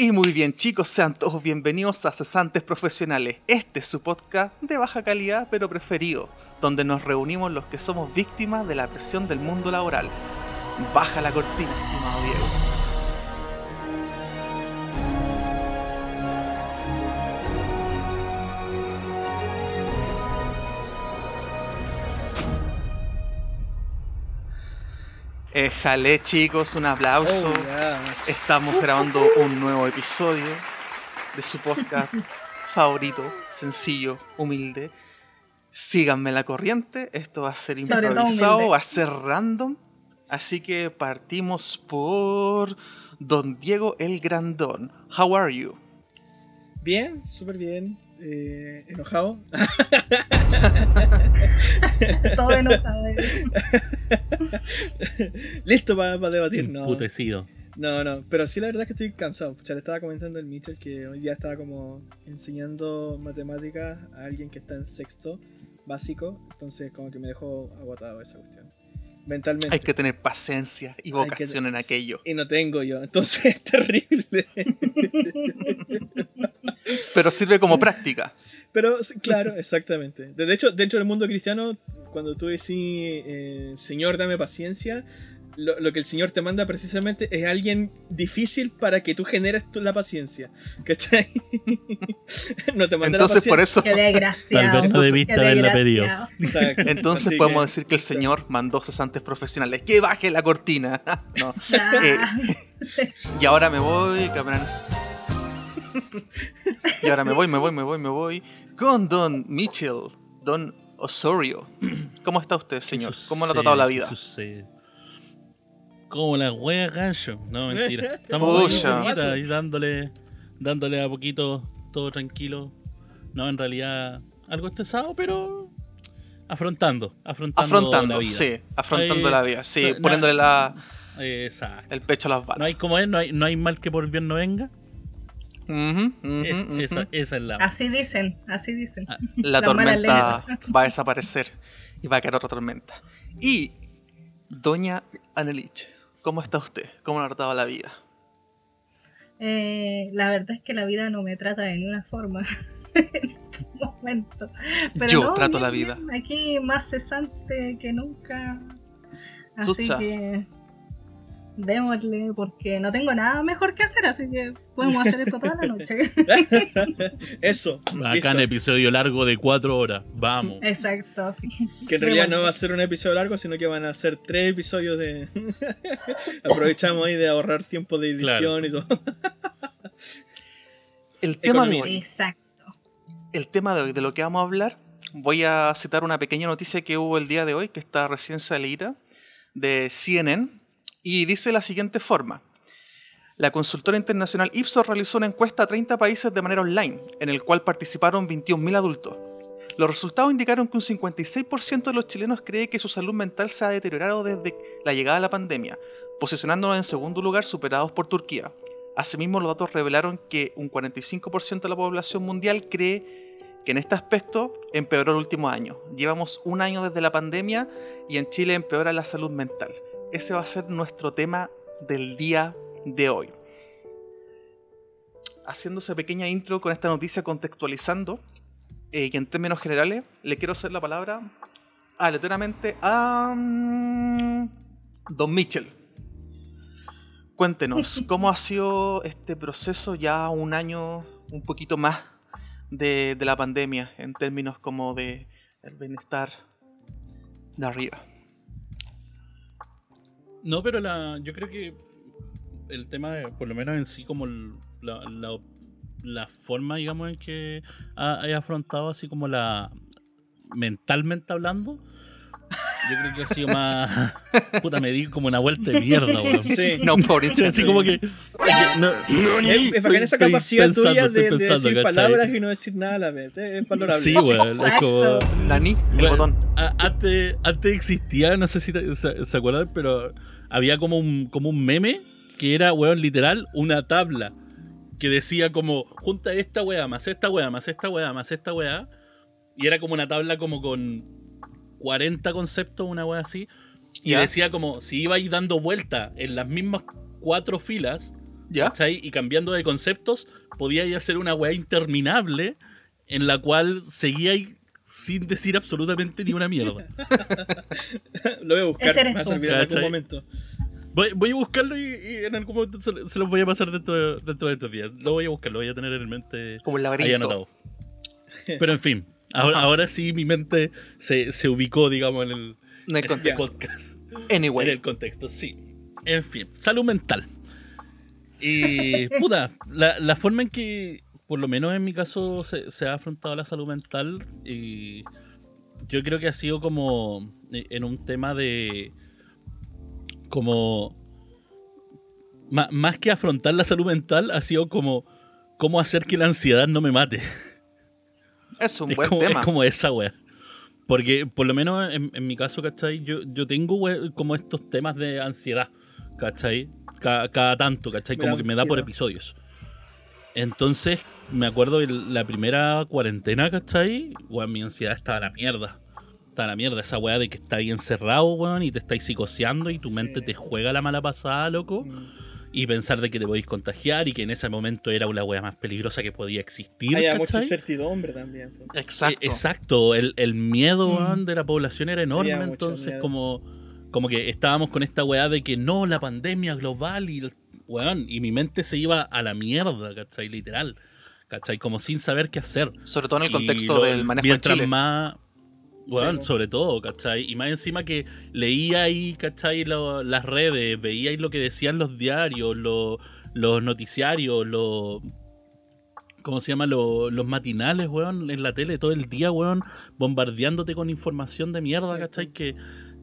Y muy bien chicos, sean todos bienvenidos a Cesantes Profesionales. Este es su podcast de baja calidad pero preferido, donde nos reunimos los que somos víctimas de la presión del mundo laboral. Baja la cortina, estimado Diego. Eh, jale chicos, un aplauso. Oh, yes. Estamos grabando un nuevo episodio de su podcast favorito, sencillo, humilde. Síganme la corriente, esto va a ser improvisado, va a ser random. Así que partimos por Don Diego el Grandón. How are you? Bien, súper bien. Eh, enojado. Todo enojado. Listo para debatir. No, Emputecido. no, no. Pero sí, la verdad es que estoy cansado. Pucha, le estaba comentando el Mitchell que hoy día estaba como enseñando matemáticas a alguien que está en sexto básico. Entonces, como que me dejó agotado esa cuestión. Mentalmente. Hay que tener paciencia y Hay que- vocación en aquello. Y no tengo yo. Entonces es terrible. Pero sirve como práctica. Pero claro, exactamente. De de hecho, dentro del mundo cristiano, cuando tú decís, eh, Señor, dame paciencia, lo, lo que el Señor te manda precisamente es alguien difícil para que tú generes tú la paciencia. ¿Cachai? no te manda Entonces la por paciencia. eso, Qué desgraciado. Tal vez no debiste haberla pedido. entonces Así podemos que- decir que el Señor mandó cesantes profesionales. Que baje la cortina. no. Ah, Y ahora me voy, cabrón. y ahora me voy, me voy, me voy, me voy. Con Don Mitchell, Don Osorio. ¿Cómo está usted, señor? ¿Qué ¿Cómo le ha tratado la ¿Qué vida? sucede? Como la wea gancho. No, mentira. Estamos ahí, dándole, dándole a poquito, todo tranquilo. No, en realidad, algo estresado, pero afrontando. Afrontando, Afrontando, la vida. sí, afrontando la vida, sí, no- poniéndole la, Exacto. el pecho a las No balas. hay como es, no hay, no hay mal que por bien no venga. Es- esa, esa es la. Así dicen, así dicen. Ah, La tormenta va a desaparecer y va a caer otra tormenta. Y, Doña Anelich, ¿cómo está usted? ¿Cómo le ha tratado la vida? Eh, la verdad es que la vida no me trata de ninguna forma en este momento. Pero Yo no, trato bien, la vida. bien, Aquí más cesante que nunca. Así Chucha. que démosle, porque no tengo nada mejor que hacer, así que podemos hacer esto toda la noche. Eso. Acá en episodio largo de cuatro horas. Vamos. Exacto. Que en realidad no va a ser un episodio largo, sino que van a ser tres episodios de. Aprovechamos ahí de ahorrar tiempo de edición y todo. El tema de hoy Exacto. el tema de hoy, de lo que vamos a hablar, voy a citar una pequeña noticia que hubo el día de hoy, que está recién salida, de CNN, y dice la siguiente forma. La consultora internacional Ipsos realizó una encuesta a 30 países de manera online, en el cual participaron 21.000 adultos. Los resultados indicaron que un 56% de los chilenos cree que su salud mental se ha deteriorado desde la llegada de la pandemia, posicionándonos en segundo lugar superados por Turquía. Asimismo, los datos revelaron que un 45% de la población mundial cree que en este aspecto empeoró el último año. Llevamos un año desde la pandemia y en Chile empeora la salud mental. Ese va a ser nuestro tema del día de hoy. Haciendo esa pequeña intro con esta noticia contextualizando, eh, y en términos generales, le quiero hacer la palabra aleatoriamente a mm, Don Mitchell. Cuéntenos, ¿cómo ha sido este proceso ya un año, un poquito más de, de la pandemia, en términos como de el bienestar de arriba? No, pero la, yo creo que el tema, de, por lo menos en sí, como el- la, la, la forma, digamos, en que ha, haya afrontado así como la mentalmente hablando, yo creo que ha sido más puta me di como una vuelta de mierda, weón. Sí. No, pobrecito. Así como que, que no- Es, es bacán esa capacidad pensando, tuya de, de decir ¿cachai? palabras y no decir nada a la vez. Es valorable. Sí, weón, es como Nani, el Bueno, botón. a- antes, antes existía, no sé si te- se, se acuerdan, pero había como un, como un meme que era, weón, literal, una tabla que decía como, junta esta weá más esta weá más esta weá más esta weá. Y era como una tabla como con 40 conceptos, una weá así. Y decía como, si ibais dando vuelta en las mismas cuatro filas, ¿Ya? Y cambiando de conceptos, podíais hacer una weá interminable en la cual seguíais sin decir absolutamente ni una mierda. Lo voy a buscar, me eres va a tú. servir en algún momento. Voy, voy a buscarlo y, y en algún momento se, se los voy a pasar dentro de, dentro de estos días. Lo voy a buscar, lo voy a tener en mente Como el ahí laberinto. anotado. Pero en fin, ahora, ahora sí mi mente se, se ubicó, digamos, en el, En el en podcast. Anyway. En el contexto, sí. En fin, salud mental. Y, puta, la, la forma en que, por lo menos en mi caso, se, se ha afrontado la salud mental, y yo creo que ha sido como eh, en un tema de. como. ma- más que afrontar la salud mental, ha sido como. cómo hacer que la ansiedad no me mate. Es un Es buen como, tema. es como esa wea. Porque por lo menos en, en mi caso, ¿cachai? Yo, yo tengo we- como estos temas de ansiedad, ¿cachai? Ca- Cada, tanto, ¿cachai? Me Como que me da por episodios. Entonces, me acuerdo de la primera cuarentena, ¿cachai? Weón, mi ansiedad estaba a la mierda. Estaba a la mierda. Esa weá de que estás ahí encerrado, weón, y te estáis psicoseando y tu Sí. mente te juega la mala pasada, loco. Mm. Y pensar de que te podéis contagiar y que en ese momento era una weá más peligrosa que podía existir. Hay mucha incertidumbre también. po. Exacto. Eh, Exacto, el, el miedo Mm. weón, de la población era enorme, Había entonces como, como que estábamos con esta weá de que no, la pandemia global y, el- weón, y mi mente se iba a la mierda, ¿cachai? Literal, ¿cachai? Como sin saber qué hacer. Sobre todo en el contexto lo- del manejo de Mientras Chile. más... Sí, po. sobre todo, ¿cachai? Y más encima que leía ahí, ¿cachai? Lo- las redes, veía ahí lo que decían los diarios, lo- los noticiarios, los... ¿Cómo se llama? Lo- los matinales, weón, en la tele todo el día, weón, bombardeándote con información de mierda, Sí, ¿cachai? Que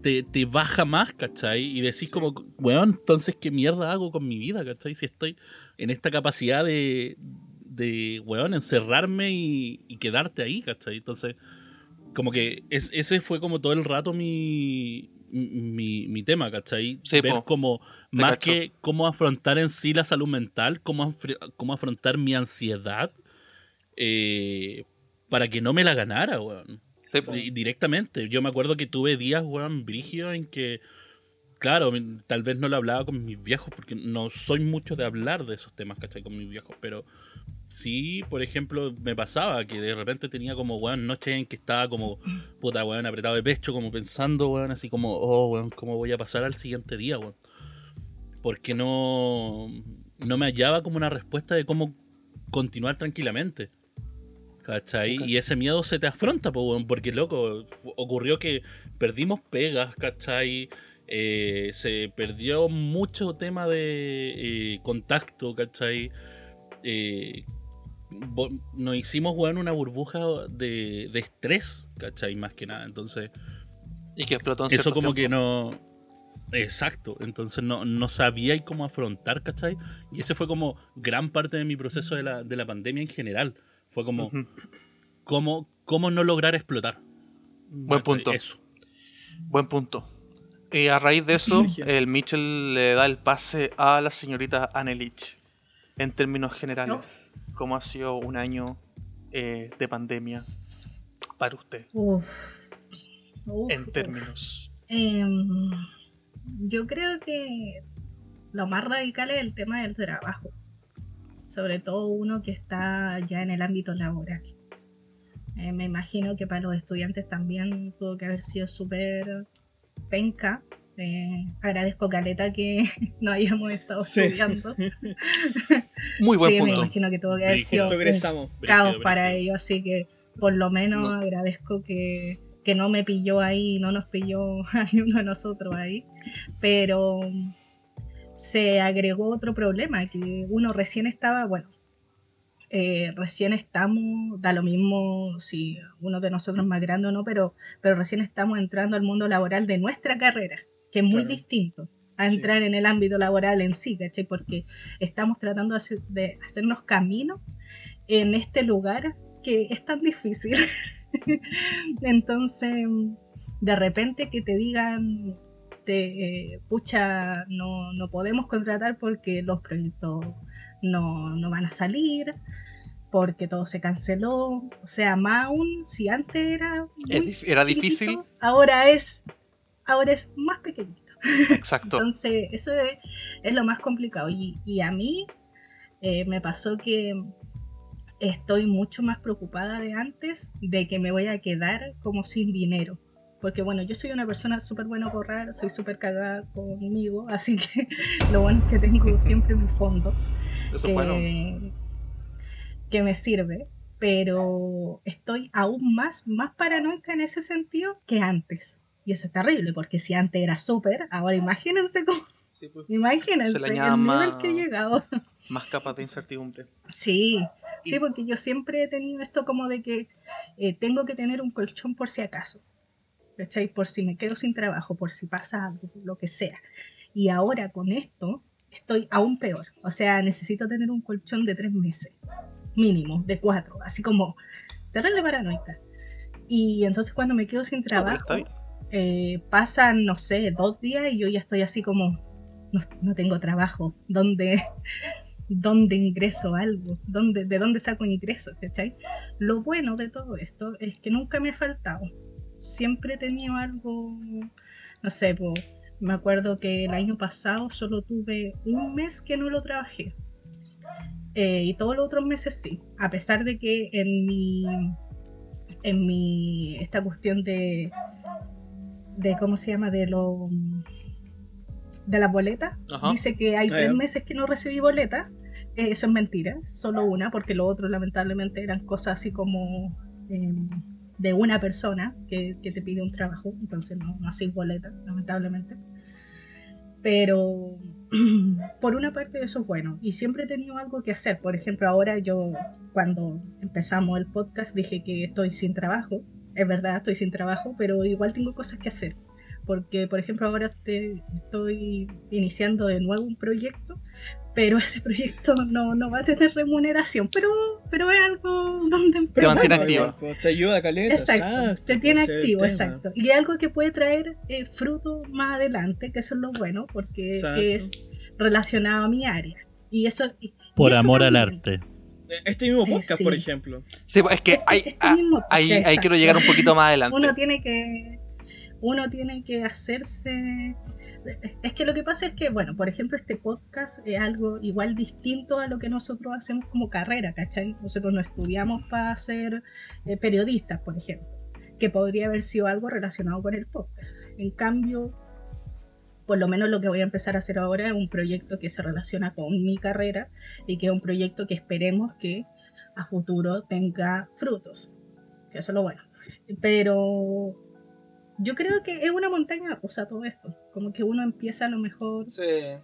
te, te baja más, ¿cachai? Y decís Sí. como, weón, entonces, ¿qué mierda hago con mi vida, ¿cachai? Si estoy en esta capacidad de, de weón, encerrarme y, y quedarte ahí, ¿cachai? Entonces, como que es- ese fue como todo el rato mi, mi, mi tema, ¿cachai? Sí, Ver po. como, más cacho. que cómo afrontar en sí la salud mental, cómo, cómo afrontar mi ansiedad eh, para que no me la ganara, weón. Sí, Directamente. Yo me acuerdo que tuve días, weón, brígidos en que, claro, tal vez no lo hablaba con mis viejos, porque no soy mucho de hablar de esos temas, ¿cachai? Con mis viejos, pero sí, por ejemplo, me pasaba que de repente tenía como, weón, noches en que estaba como, puta, weón, apretado de pecho, como pensando, weón, así como, oh, weón, ¿cómo voy a pasar al siguiente día, weón? Porque no, no me hallaba como una respuesta de cómo continuar tranquilamente. ¿Cachai? Y ese miedo se te afronta, po, weón, porque loco, ocurrió que perdimos pegas, ¿cachai? Eh, se perdió mucho tema de eh, contacto, ¿cachai? Eh, nos hicimos, weón, una burbuja de, de estrés, ¿cachai? Más que nada. Entonces, Y que explotó en eso como que no... Exacto, entonces no, no sabía cómo afrontar, ¿cachai? Y ese fue como gran parte de mi proceso de la, de la pandemia en general. Fue como, cómo, cómo no lograr explotar. Buen ¿cachai? punto. Eso. Buen punto. Y a raíz de eso, el Mitchell le da el pase a la señorita Anelich. En términos generales, ¿cómo ha sido un año eh, de pandemia para usted? Uf. Uf, En términos. Em, yo creo que lo más radical es el tema del trabajo. Sobre todo uno que está ya en el ámbito laboral. Eh, me imagino que para los estudiantes también tuvo que haber sido súper penca. Eh, agradezco Caleta que no hayamos estado Sí. estudiando. Muy buen sí, me imagino que tuvo que haber sido un caos para ellos, así que por lo menos No. agradezco que, que no me pilló ahí, no nos pilló a ninguno de nosotros ahí, pero se agregó otro problema, que uno recién estaba, bueno, eh, recién estamos, da lo mismo si uno de nosotros es más grande o no, pero, pero recién estamos entrando al mundo laboral de nuestra carrera, que es muy Claro. distinto a Sí. entrar en el ámbito laboral en sí, ¿cachai? Porque estamos tratando de, hacer- de hacernos camino en este lugar que es tan difícil. Entonces, de repente que te digan, te, eh, pucha, no, no podemos contratar porque los proyectos no, no van a salir, porque todo se canceló. O sea, más aún, si antes era, muy Era difícil. ahora es, ahora es más pequeñito. Exacto. Entonces, eso es, es lo más complicado. Y, y a mí eh, me pasó que estoy mucho más preocupada de antes de que me voy a quedar como sin dinero. Porque bueno, yo soy una persona súper buena a borrar, soy súper cagada conmigo, así que lo bueno es que tengo siempre mi fondo Eso que, es bueno. que me sirve, pero estoy aún más, más paranoica en ese sentido que antes. Y eso es terrible, porque si antes era súper, ahora imagínense cómo, Sí, pues. imagínense el nivel más- que he llegado. Más capas de incertidumbre. Sí, Y- sí, porque yo siempre he tenido esto como de que eh, tengo que tener un colchón por si acaso. ¿Cachai? Por si me quedo sin trabajo, por si pasa algo, lo que sea. Y ahora con esto estoy aún peor. O sea, necesito tener un colchón de tres meses, mínimo, de cuatro, así como terrible paranoica. Y entonces cuando me quedo sin No, trabajo, bien. Eh, pasan, no sé, dos días y yo ya estoy así como, no, tengo trabajo, ¿dónde, dónde ingreso algo? ¿Dónde, ¿De dónde saco ingresos? ¿cachai? Lo bueno de todo esto es que nunca me ha faltado. Siempre he tenido algo, no sé, me acuerdo que el año pasado solo tuve un mes que no lo trabajé. Eh, y todos los otros meses sí, a pesar de que en mi, en mi, esta cuestión de, de cómo se llama de lo de las boletas Ajá. dice que hay Ah, tres meses que no recibí boleta. Eh, eso es mentira solo una porque lo otro lamentablemente eran cosas así como em, de una persona que, que te pide un trabajo entonces no, no así boleta lamentablemente. Pero por una parte eso es bueno. Y siempre he tenido algo que hacer. Por ejemplo ahora yo cuando empezamos el podcast dije que estoy sin trabajo es verdad estoy sin trabajo pero igual tengo cosas que hacer porque por ejemplo ahora te- estoy iniciando de nuevo un proyecto pero ese proyecto no, no va a tener remuneración pero pero es algo donde Te mantiene empezar. activa. igual, pues, te ayuda caleta. Exacto, te pues, tiene es el activo, exacto. Y algo que puede traer eh, fruto más adelante, que eso es lo bueno, porque Exacto. es relacionado a mi área. Y eso. y- y Por eso amor al arte. Este mismo Eh, podcast, sí. por ejemplo. Sí, pues, es que hay, Este ah, podcast, ahí quiero exacto. llegar un poquito más adelante. Uno tiene que. Uno tiene que hacerse. Es que lo que pasa es que, bueno, por ejemplo, este podcast es algo igual distinto a lo que nosotros hacemos como carrera, ¿cachai? Nosotros no estudiamos para ser eh, periodistas, por ejemplo, que podría haber sido algo relacionado con el podcast. En cambio, por lo menos lo que voy a empezar a hacer ahora es un proyecto que se relaciona con mi carrera y que es un proyecto que esperemos que a futuro tenga frutos, que eso es lo bueno. Pero yo creo que es una montaña rusa todo esto. Como que uno empieza a lo mejor Sí.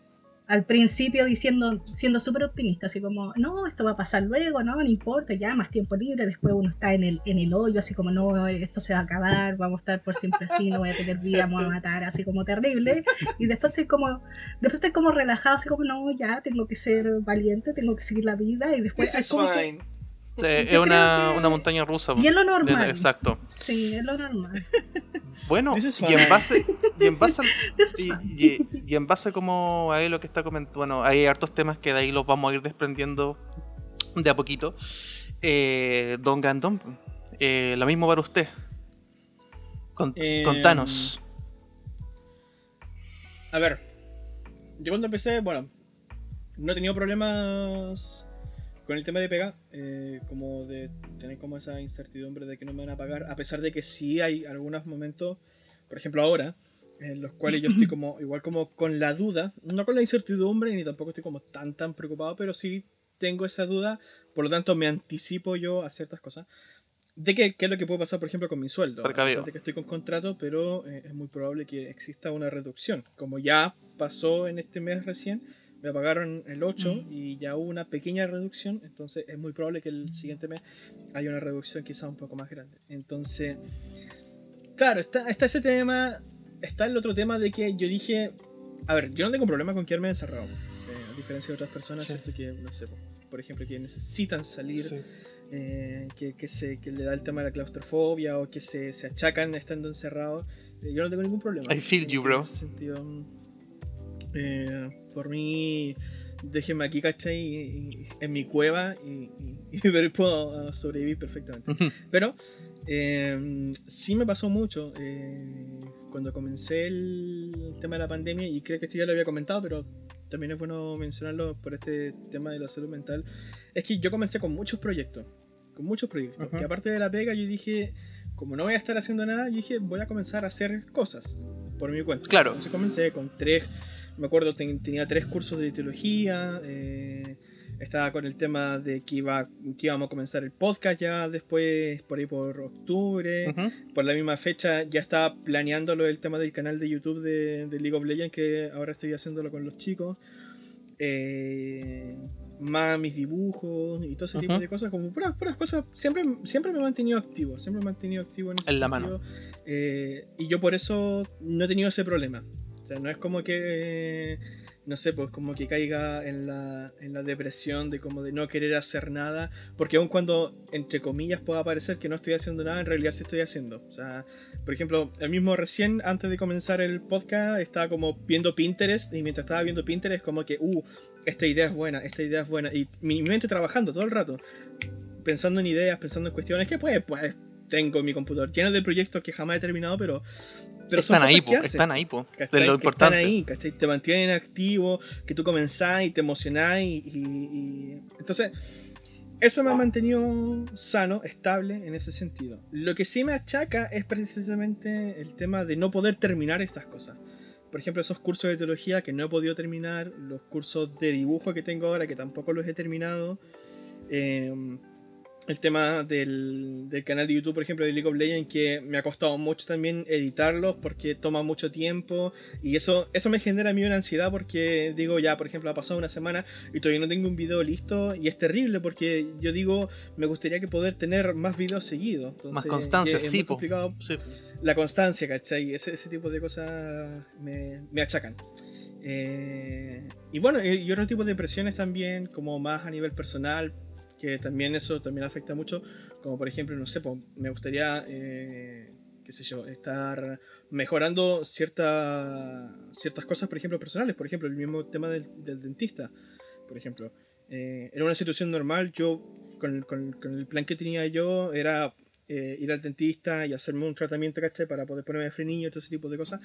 Al principio diciendo, siendo súper optimista, así como, no, esto va a pasar luego, no, no importa, ya más tiempo libre, después uno está en el, en el hoyo, así como, no, esto se va a acabar, vamos a estar por siempre así, no voy a tener vida, me voy a matar, así como terrible, y después estoy como, después estoy como relajado, así como, no, ya, tengo que ser valiente, tengo que seguir la vida, y después This is como que- fine. Sí, yo es una, que- una montaña rusa. y es lo De- normal. exacto. Sí, es lo normal. Bueno, y en base, y en base al- Y, fine. y- y en base como ahí lo que está comentando, bueno, hay hartos temas que de ahí los vamos a ir desprendiendo de a poquito. Eh, Don Grandón, eh, lo mismo para usted. Con- Em, Contanos. A ver, yo cuando empecé, bueno, no he tenido problemas con el tema de pega, eh, como de tener como esa incertidumbre de que no me van a pagar, a pesar de que sí hay algunos momentos, por ejemplo ahora, en los cuales yo estoy como, igual como con la duda, no con la incertidumbre, ni tampoco estoy como tan tan preocupado, pero sí tengo esa duda, por lo tanto me anticipo yo a ciertas cosas. De que, qué es lo que puede pasar, por ejemplo, con mi sueldo. A pesar de que estoy con contrato, pero eh, es muy probable que exista una reducción. Como ya pasó en este mes recién, me pagaron el 8 Mm. y ya hubo una pequeña reducción, entonces es muy probable que el siguiente mes haya una reducción quizá un poco más grande. Entonces, claro, está, está ese tema, está el otro tema de que yo dije, a ver, yo no tengo problema con quedarme encerrado, eh, a diferencia de otras personas, Sí. ¿cierto? Que, no sé, por- ejemplo, que necesitan salir eh, que, que, se, que le da el tema de la claustrofobia o que se, se achacan estando encerrados. Eh, yo no tengo ningún problema. I feel you, bro. En ese sentido, mm, eh, por mí, déjenme aquí, ¿cachai? Y- y- en mi cueva y, y- ver- puedo ah, sobrevivir perfectamente. Pero eh, sí me pasó mucho. eh, cuando comencé el tema de la pandemia, y creo que esto ya lo había comentado, pero también es bueno mencionarlo por este tema de la salud mental, es que yo comencé con muchos proyectos, con muchos proyectos, Ujú. que aparte de la pega yo dije, como no voy a estar haciendo nada, yo dije, voy a comenzar a hacer cosas por mi cuenta. Claro. Entonces comencé con tres, me acuerdo, ten- tenía tres cursos de teología, eh, estaba con el tema de que, iba, que íbamos a comenzar el podcast ya después, por ahí por octubre. Ujú. Por la misma fecha ya estaba planeándolo el tema del canal de YouTube de, de League of Legends, que ahora estoy haciéndolo con los chicos. Eh, más mis dibujos y todo ese tipo Ujú. de cosas, como puras, puras cosas. Siempre, siempre me he mantenido activo, siempre me he mantenido activo en ese En la sentido. Eh, y yo por eso no he tenido ese problema. No es como que, no sé, pues como que caiga en la, en la depresión de como de no querer hacer nada. Porque aun cuando, entre comillas, pueda parecer que no estoy haciendo nada, en realidad sí estoy haciendo. O sea, por ejemplo, el mismo recién, antes de comenzar el podcast, estaba como viendo Pinterest. Y mientras estaba viendo Pinterest, como que, uh, esta idea es buena, esta idea es buena. Y mi mente trabajando todo el rato. Pensando en ideas, pensando en cuestiones que pues, pues tengo mi computador lleno de proyectos que jamás he terminado, pero... Pero son están ahí, cosas po, que están ahí, po. De lo importante. Están ahí, ¿cachai? Te mantienen activo, que tú comenzás y te emocionás y, y- y- Entonces, eso me ha mantenido sano, estable en ese sentido. Lo que sí me achaca es precisamente el tema de no poder terminar estas cosas. Por ejemplo, esos cursos de teología que no he podido terminar, los cursos de dibujo que tengo ahora que tampoco los he terminado. eh, el tema del, del canal de YouTube, por ejemplo, de League of Legends, que me ha costado mucho también editarlos porque toma mucho tiempo y eso, eso me genera a mí una ansiedad porque digo, ya, por ejemplo, ha pasado una semana y todavía no tengo un video listo y es terrible porque yo digo, me gustaría que poder tener más videos seguidos. Entonces, Más constancia, es- es sí, complicado Sí. la constancia, ¿cachai? Ese, ese tipo de cosas me, me achacan. Eh, y bueno, y y otro tipo de presiones también, como más a nivel personal, que también eso también afecta mucho, como por ejemplo, no sé, me gustaría, eh, qué sé yo, estar mejorando cierta, ciertas cosas, por ejemplo, personales, por ejemplo, el mismo tema del, dentista, por ejemplo. Eh, en una situación normal, yo, con el plan que tenía yo, era eh, ir al dentista y hacerme un tratamiento, ¿cachai? Para poder ponerme frenillo y todo ese tipo de cosas.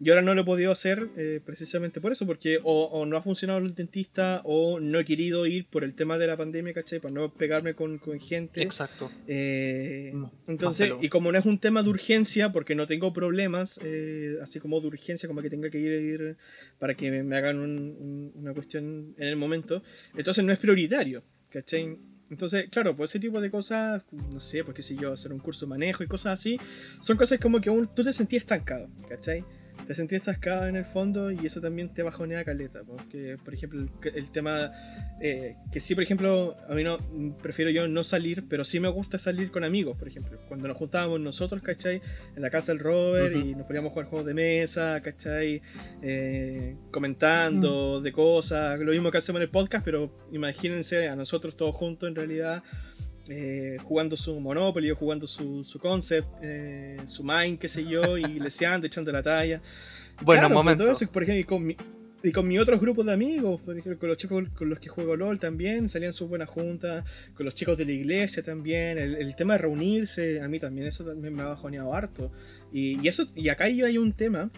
Y ahora no lo he podido hacer eh, precisamente por eso, porque o, o no ha funcionado el dentista o no he querido ir por el tema de la pandemia, ¿cachai? Para no pegarme con, con gente. Exacto. Eh, No, entonces, y como no es un tema de urgencia, porque no tengo problemas, eh, así como de urgencia, como que tenga que ir, ir para que me, me hagan un- un- una cuestión en el momento, entonces no es prioritario, ¿cachai? Entonces, claro, pues ese tipo de cosas, no sé, pues qué sé yo, hacer un curso de manejo y cosas así, son cosas como que aún tú te sentías estancado, ¿cachai? Te sentías estancado en el fondo y eso también te bajonea caleta, porque, por ejemplo, el, el tema eh, que sí, por ejemplo, a mí no, prefiero yo no salir, pero sí me gusta salir con amigos, por ejemplo. Cuando nos juntábamos nosotros, ¿cachai? En la casa del Robert Ujú. y nos poníamos a jugar juegos de mesa, ¿cachai? Eh, comentando de cosas, lo mismo que hacemos en el podcast, pero imagínense a nosotros todos juntos en realidad. Eh, jugando su Monopoly o jugando su, su concept, eh, su mind, qué sé yo, y leseando, echando la talla. Bueno, Claro, momento. todo eso, por ejemplo, y con, mi, y con mis otros grupos de amigos, por ejemplo, con los chicos con los que juego LOL también, salían sus buenas juntas, con los chicos de la iglesia también, el, el tema de reunirse, a mí también eso también me ha bajoneado harto. Y, y eso, y acá yo hay un tema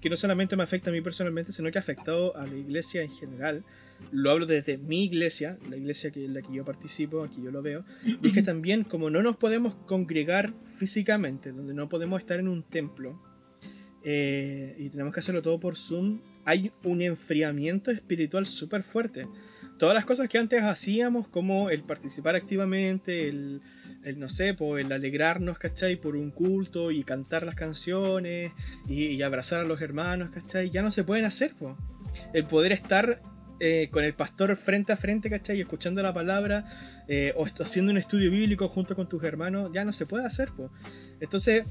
que no solamente me afecta a mí personalmente, sino que ha afectado a la iglesia en general. Lo hablo desde mi iglesia, la iglesia que, en la que yo participo, aquí yo lo veo. Y es que también, como no nos podemos congregar físicamente, donde no podemos estar en un templo, eh, y tenemos que hacerlo todo por Zoom, hay un enfriamiento espiritual súper fuerte. Todas las cosas que antes hacíamos, como el participar activamente, el, el, no sé, el alegrarnos, ¿cachai? Por un culto y cantar las canciones y, abrazar a los hermanos, ¿cachai? Ya no se pueden hacer, pues. El poder estar eh, con el pastor frente a frente, ¿cachai? Y escuchando la palabra, eh, o haciendo un estudio bíblico junto con tus hermanos, ya no se puede hacer, pues. Entonces,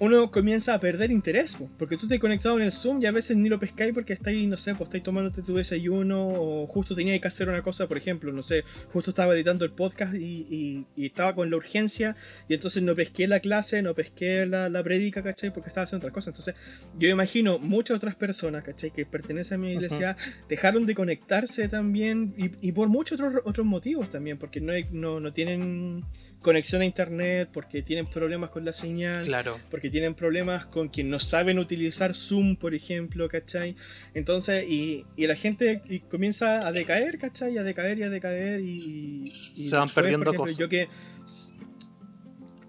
uno comienza a perder interés, po, porque tú te has conectado en el Zoom y a veces ni lo pescáis porque estáis, no sé, pues estáis tomándote tu desayuno o justo teníais que hacer una cosa, por ejemplo, no sé, justo estaba editando el podcast y, y- y estaba con la urgencia y entonces no pesqué la clase, no pesqué la, la prédica, ¿cachai? Porque estaba haciendo otra cosa. Entonces, yo imagino muchas otras personas, ¿cachai? Que pertenecen a mi iglesia, dejaron de conectarse también y, y por muchos otros, otros motivos también, porque no, hay- no, no tienen conexión a internet, porque tienen problemas con la señal Claro. porque que tienen problemas con que no saben utilizar Zoom, por ejemplo, ¿cachai? Entonces, y, y la gente y comienza a decaer, ¿cachai? A decaer y a decaer y... y Se van después, perdiendo ejemplo, cosas. Yo que,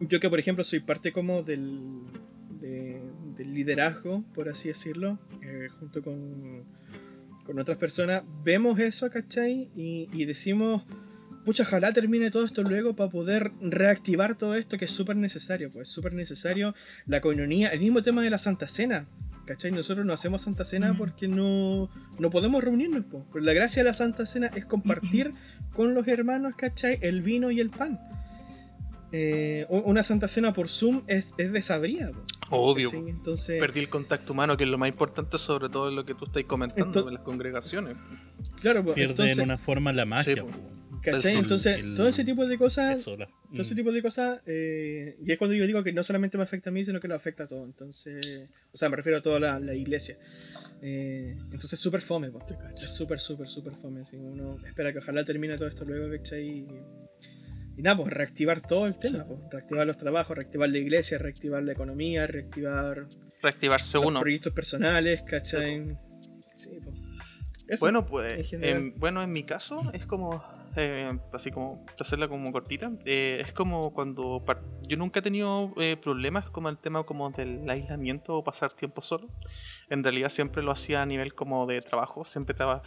yo que, por ejemplo, soy parte como del, de- del liderazgo, por así decirlo, eh, junto con, con otras personas, vemos eso, ¿cachai? Y, y decimos, pucha, ojalá termine todo esto luego para poder reactivar todo esto que es súper necesario, pues súper necesario la coinonía, el mismo tema de la Santa Cena. ¿Cachai? Nosotros no hacemos Santa Cena Mm. porque no, no podemos reunirnos. po. Pero la gracia de la Santa Cena es compartir con los hermanos, ¿cachai? El vino y el pan. Eh, una Santa Cena por Zoom es, es desabría. po, Obvio. ¿cachai? Entonces, Perdí el contacto humano, que es lo más importante, sobre todo en lo que tú estás comentando de las congregaciones. claro, po, Pierde entonces, en una forma la magia. Sí, po. ¿Cachai? el- Entonces, el- todo ese tipo de cosas Todo ese mm. tipo de cosas, eh, y es cuando yo digo que no solamente me afecta a mí, sino que lo afecta a todo. Entonces, o sea, me refiero a toda la, la iglesia. Eh, entonces, es súper fome, po. es súper, súper, súper fome. así, uno espera que ojalá termine todo esto luego, ¿cachai? Y, y nada, pues reactivar todo el tema, pues, reactivar los trabajos, reactivar la iglesia, reactivar la economía, reactivar Reactivarse los uno. proyectos personales, ¿cachai? Sí, pues. Eso, Bueno, en pues, en, bueno, en mi caso es como, eh, así como, para hacerla como cortita, eh, es como cuando, yo nunca he tenido eh, problemas como el tema como del aislamiento o pasar tiempo solo. En realidad siempre lo hacía a nivel como de trabajo, siempre estaba,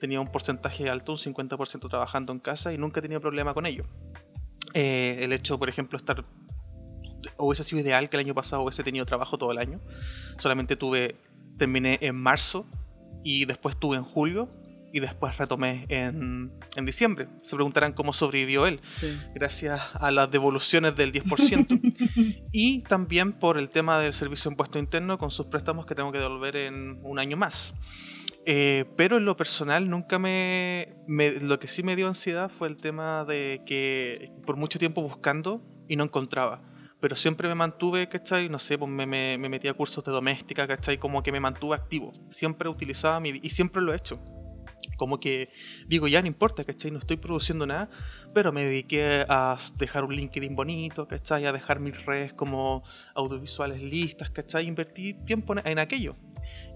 tenía un porcentaje alto, un 50% trabajando en casa y nunca he tenido problema con ello. Eh, el hecho, por ejemplo, estar hubiese sido ideal que el año pasado hubiese tenido trabajo todo el año. Solamente tuve, terminé en marzo y después tuve en julio y después retomé en, en diciembre. Se preguntarán cómo sobrevivió él. Sí. Gracias a las devoluciones del 10% y también por el tema del servicio de impuesto interno con sus préstamos que tengo que devolver en un año más. Eh, pero en lo personal nunca me, me- Lo que sí me dio ansiedad fue el tema de que por mucho tiempo buscando y no encontraba. Pero siempre me mantuve, ¿cachai? No sé, pues me, me, me metí a cursos de doméstica, ¿cachai? Como que me mantuve activo. Siempre utilizaba mi... Y siempre lo he hecho. Como que digo, ya no importa, ¿cachai? No estoy produciendo nada, pero me dediqué a dejar un LinkedIn bonito, ¿cachai? A dejar mis redes como audiovisuales listas, ¿cachai? Invertí tiempo en, aquello.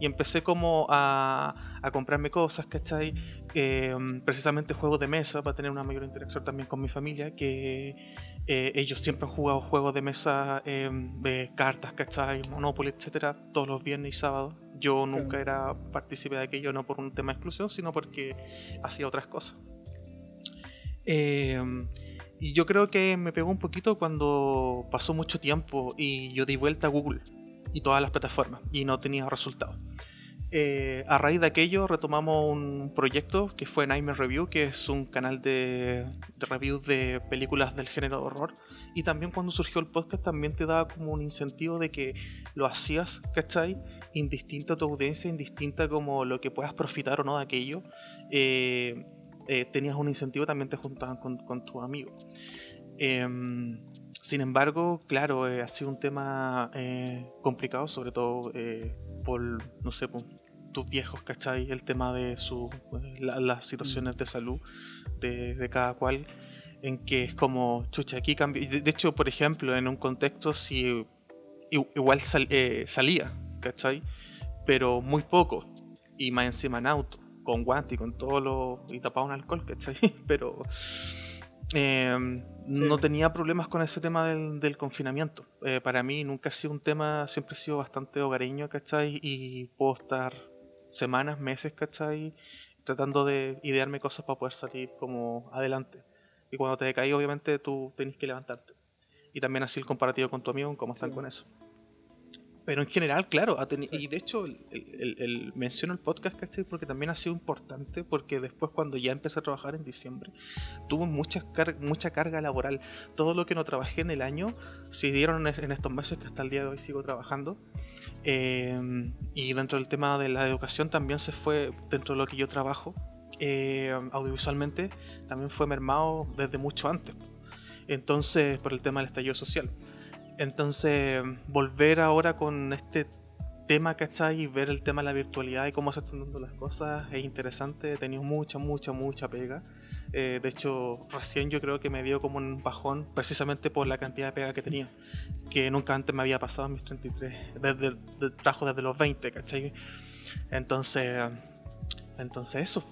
Y empecé como a, a comprarme cosas, ¿cachai? Eh, precisamente juegos de mesa para tener una mayor interacción también con mi familia, que eh, ellos siempre han jugado juegos de mesa, eh, de cartas, ¿cachai? Monopoly, etcétera, todos los viernes y sábados. Yo nunca era partícipe de aquello, no por un tema de exclusión, sino porque hacía otras cosas. Eh, y yo creo que me pegó un poquito cuando pasó mucho tiempo y yo di vuelta a Google y todas las plataformas y no tenía resultados. Eh, a raíz de aquello retomamos un proyecto que fue Nightmare Review, que es un canal de, de reviews de películas del género de horror. Y también cuando surgió el podcast también te daba como un incentivo de que lo hacías, ¿cachai? Indistinta a tu audiencia, indistinta como lo que puedas profitar o no de aquello. eh, eh, tenías un incentivo, también te juntaban con, con tus amigos. Em, sin embargo, claro, eh, ha sido un tema complicado, sobre todo por, no sé, por tus viejos, ¿cachai? El tema de su, la- las situaciones de salud de, de cada cual, en que es como, chucha, aquí cambia. y De, hecho, por ejemplo, en un contexto, si igual sal- eh, salía, ¿cachai? Pero muy poco, y más encima en auto, con guante y con todo lo. y tapado en alcohol, ¿cachai? Pero. eh, no tenía problemas con ese tema del, del confinamiento. Eh, para mí nunca ha sido un tema, siempre he sido bastante hogareño, ¿cachai? Y puedo estar semanas, meses, ¿cachai? Tratando de idearme cosas para poder salir como adelante. Y cuando te decaí, obviamente tú tenés que levantarte. Y también así el comparativo con tu amigo, cómo están Sí. con eso. Pero en general, claro, ha y de hecho el, el- el- menciono el podcast, ¿cachai? Porque también ha sido importante, porque después cuando ya empecé a trabajar en diciembre, tuve mucha, car- mucha carga laboral. Todo lo que no trabajé en el año se dieron en en estos meses que hasta el día de hoy sigo trabajando. Eh, y dentro del tema de la educación también se fue, dentro de lo que yo trabajo, eh, audiovisualmente, también fue mermado desde mucho antes. Entonces, por el tema del estallido social. Entonces, volver ahora con este tema, ¿cachai? Y ver el tema de la virtualidad y cómo se están dando las cosas es interesante. He tenido mucha, mucha, mucha pega. Eh, de hecho, recién yo creo que me dio como un bajón precisamente por la cantidad de pega que tenía. Que nunca antes me había pasado en mis 33. Desde, trabajo desde los 20, ¿cachai? Entonces, entonces eso.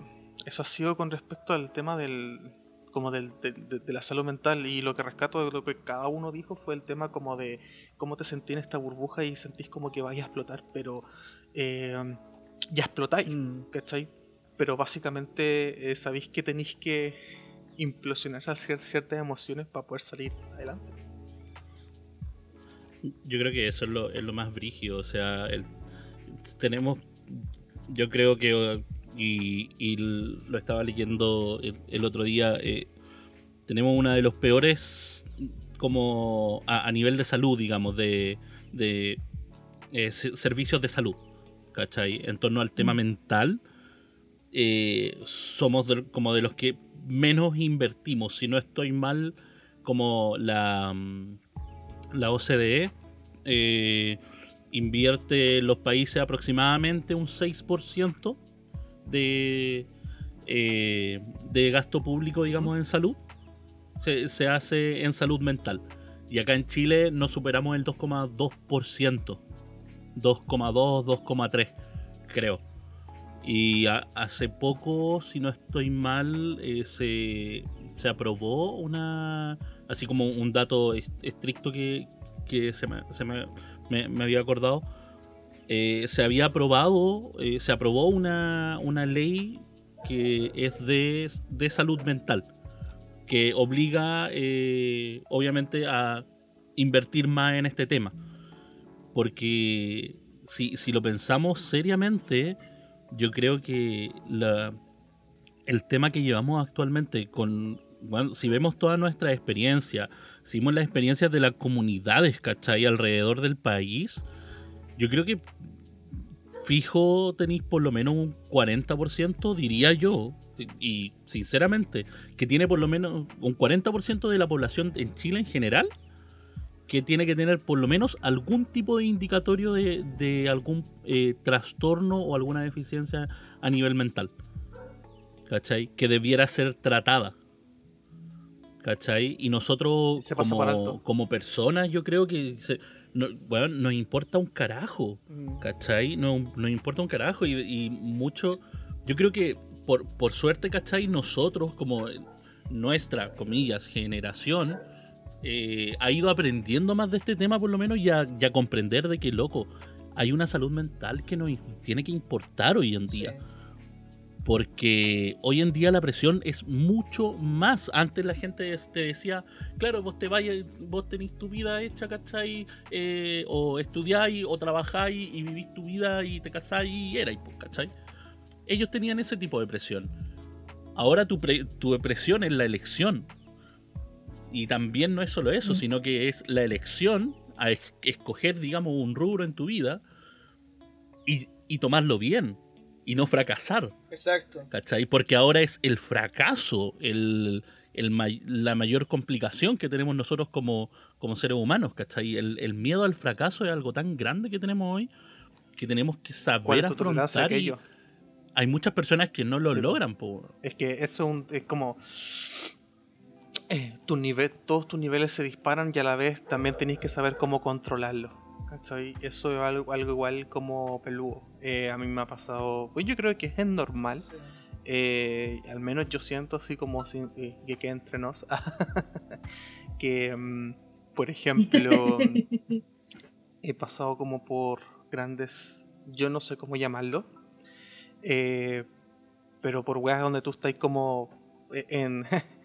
Eso ha sido con respecto al tema del, como del, de, la salud mental y lo que rescato de lo que cada uno dijo fue el tema como de cómo te sentís en esta burbuja y sentís como que vayas a explotar, pero eh, ya explotáis, mm. ¿cachai? Pero básicamente eh, sabéis que tenéis que implosionar ciertas emociones para poder salir adelante. Yo creo que eso es lo, es lo más brígido, o sea, tenemos, yo creo que y, lo estaba leyendo el, otro día, eh, tenemos una de los peores como a, nivel de salud, digamos, de, de eh, servicios de salud, ¿cachai? En torno al tema mm. mental, eh, somos como de los que menos invertimos, si no estoy mal, como la, mm, la OCDE. invierte en los países aproximadamente un 6% de, eh, de gasto público, digamos, en salud, se, hace en salud mental. Y acá en Chile no superamos el 2,2%. 2,2, 2,3, creo. Y hace poco, si no estoy mal, eh, se, se, aprobó una. Así como un dato estricto que, que se, me, se me, me, había acordado eh, se había aprobado, eh, se aprobó una, ley que es de, salud mental, que obliga eh, obviamente a invertir más en este tema. Porque si, lo pensamos seriamente, yo creo que la, el tema que llevamos actualmente con... Bueno, si vemos toda nuestra experiencia, si vemos las experiencias de las comunidades, ¿cachai? Alrededor del país, yo creo que fijo tenéis por lo menos un 40%, diría yo, y sinceramente, que tiene por lo menos un 40% de la población en Chile en general, que tiene que tener por lo menos algún tipo de indicatorio de, algún eh, trastorno o alguna deficiencia a nivel mental. ¿Cachai? Que debiera ser tratada. ¿Cachai? Y nosotros como, como personas yo creo que no, bueno, nos importa un carajo, mm. ¿cachai? No, nos importa un carajo y, mucho, yo creo que por, por, suerte, ¿cachai? Nosotros como nuestra, comillas, generación, eh, ha ido aprendiendo más de este tema por lo menos y a, comprender de que, loco, hay una salud mental que nos tiene que importar hoy en día. Porque hoy en día la presión es mucho más. Antes la gente te decía, claro, vos te vayas, vos tenés tu vida hecha, ¿cachai? Eh, o estudiáis, o trabajáis y vivís tu vida y te casáis y erais, pues, ¿cachai? Ellos tenían ese tipo de presión. Ahora tu, tu presión es la elección. Y también no es solo eso, sino que es la elección a escoger, digamos, un rubro en tu vida y, y tomarlo bien y no fracasar. Exacto. ¿Cachai? Porque ahora es el fracaso el, la mayor complicación que tenemos nosotros como, como seres humanos, ¿cachai? El, miedo al fracaso es algo tan grande que tenemos hoy que tenemos que saber afrontar. Y hay muchas personas que no lo logran. Po. Es que eso es como... Eh, tu nivel, todos tus niveles se disparan y a la vez también tenéis que saber cómo controlarlo. Eso es algo, algo igual como peludo. Eh, a mí me ha pasado, pues yo creo que es normal. Eh, al menos yo siento así como eh, que, que entre nos. que, mm, por ejemplo, he pasado como por grandes, yo no sé cómo llamarlo, pero por weas donde tú estás como en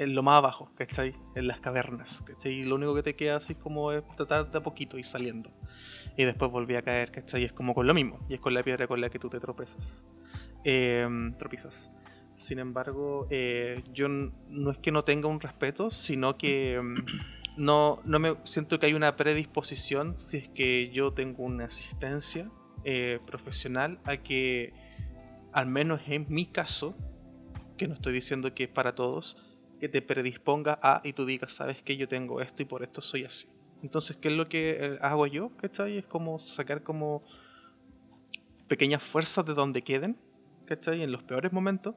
en lo más abajo, ¿cachai? En las cavernas, ¿cachai? Y lo único que te queda así como es tratar de a poquito ir saliendo. Y después volví a caer, ¿cachai? Y es como con lo mismo, y es con la piedra con la que tú te tropezas. Eh, tropizas. Sin embargo, eh, yo no es que no tenga un respeto, sino que em, no, no me siento que hay una predisposición si es que yo tengo una asistencia eh, profesional a que, al menos en mi caso, que no estoy diciendo que es para todos, que te predisponga a y tú digas, sabes que yo tengo esto y por esto soy así. Entonces, ¿qué es lo que eh, hago yo? ¿Cachai? Es como sacar como pequeñas fuerzas de donde queden, ¿cachai? En los peores momentos,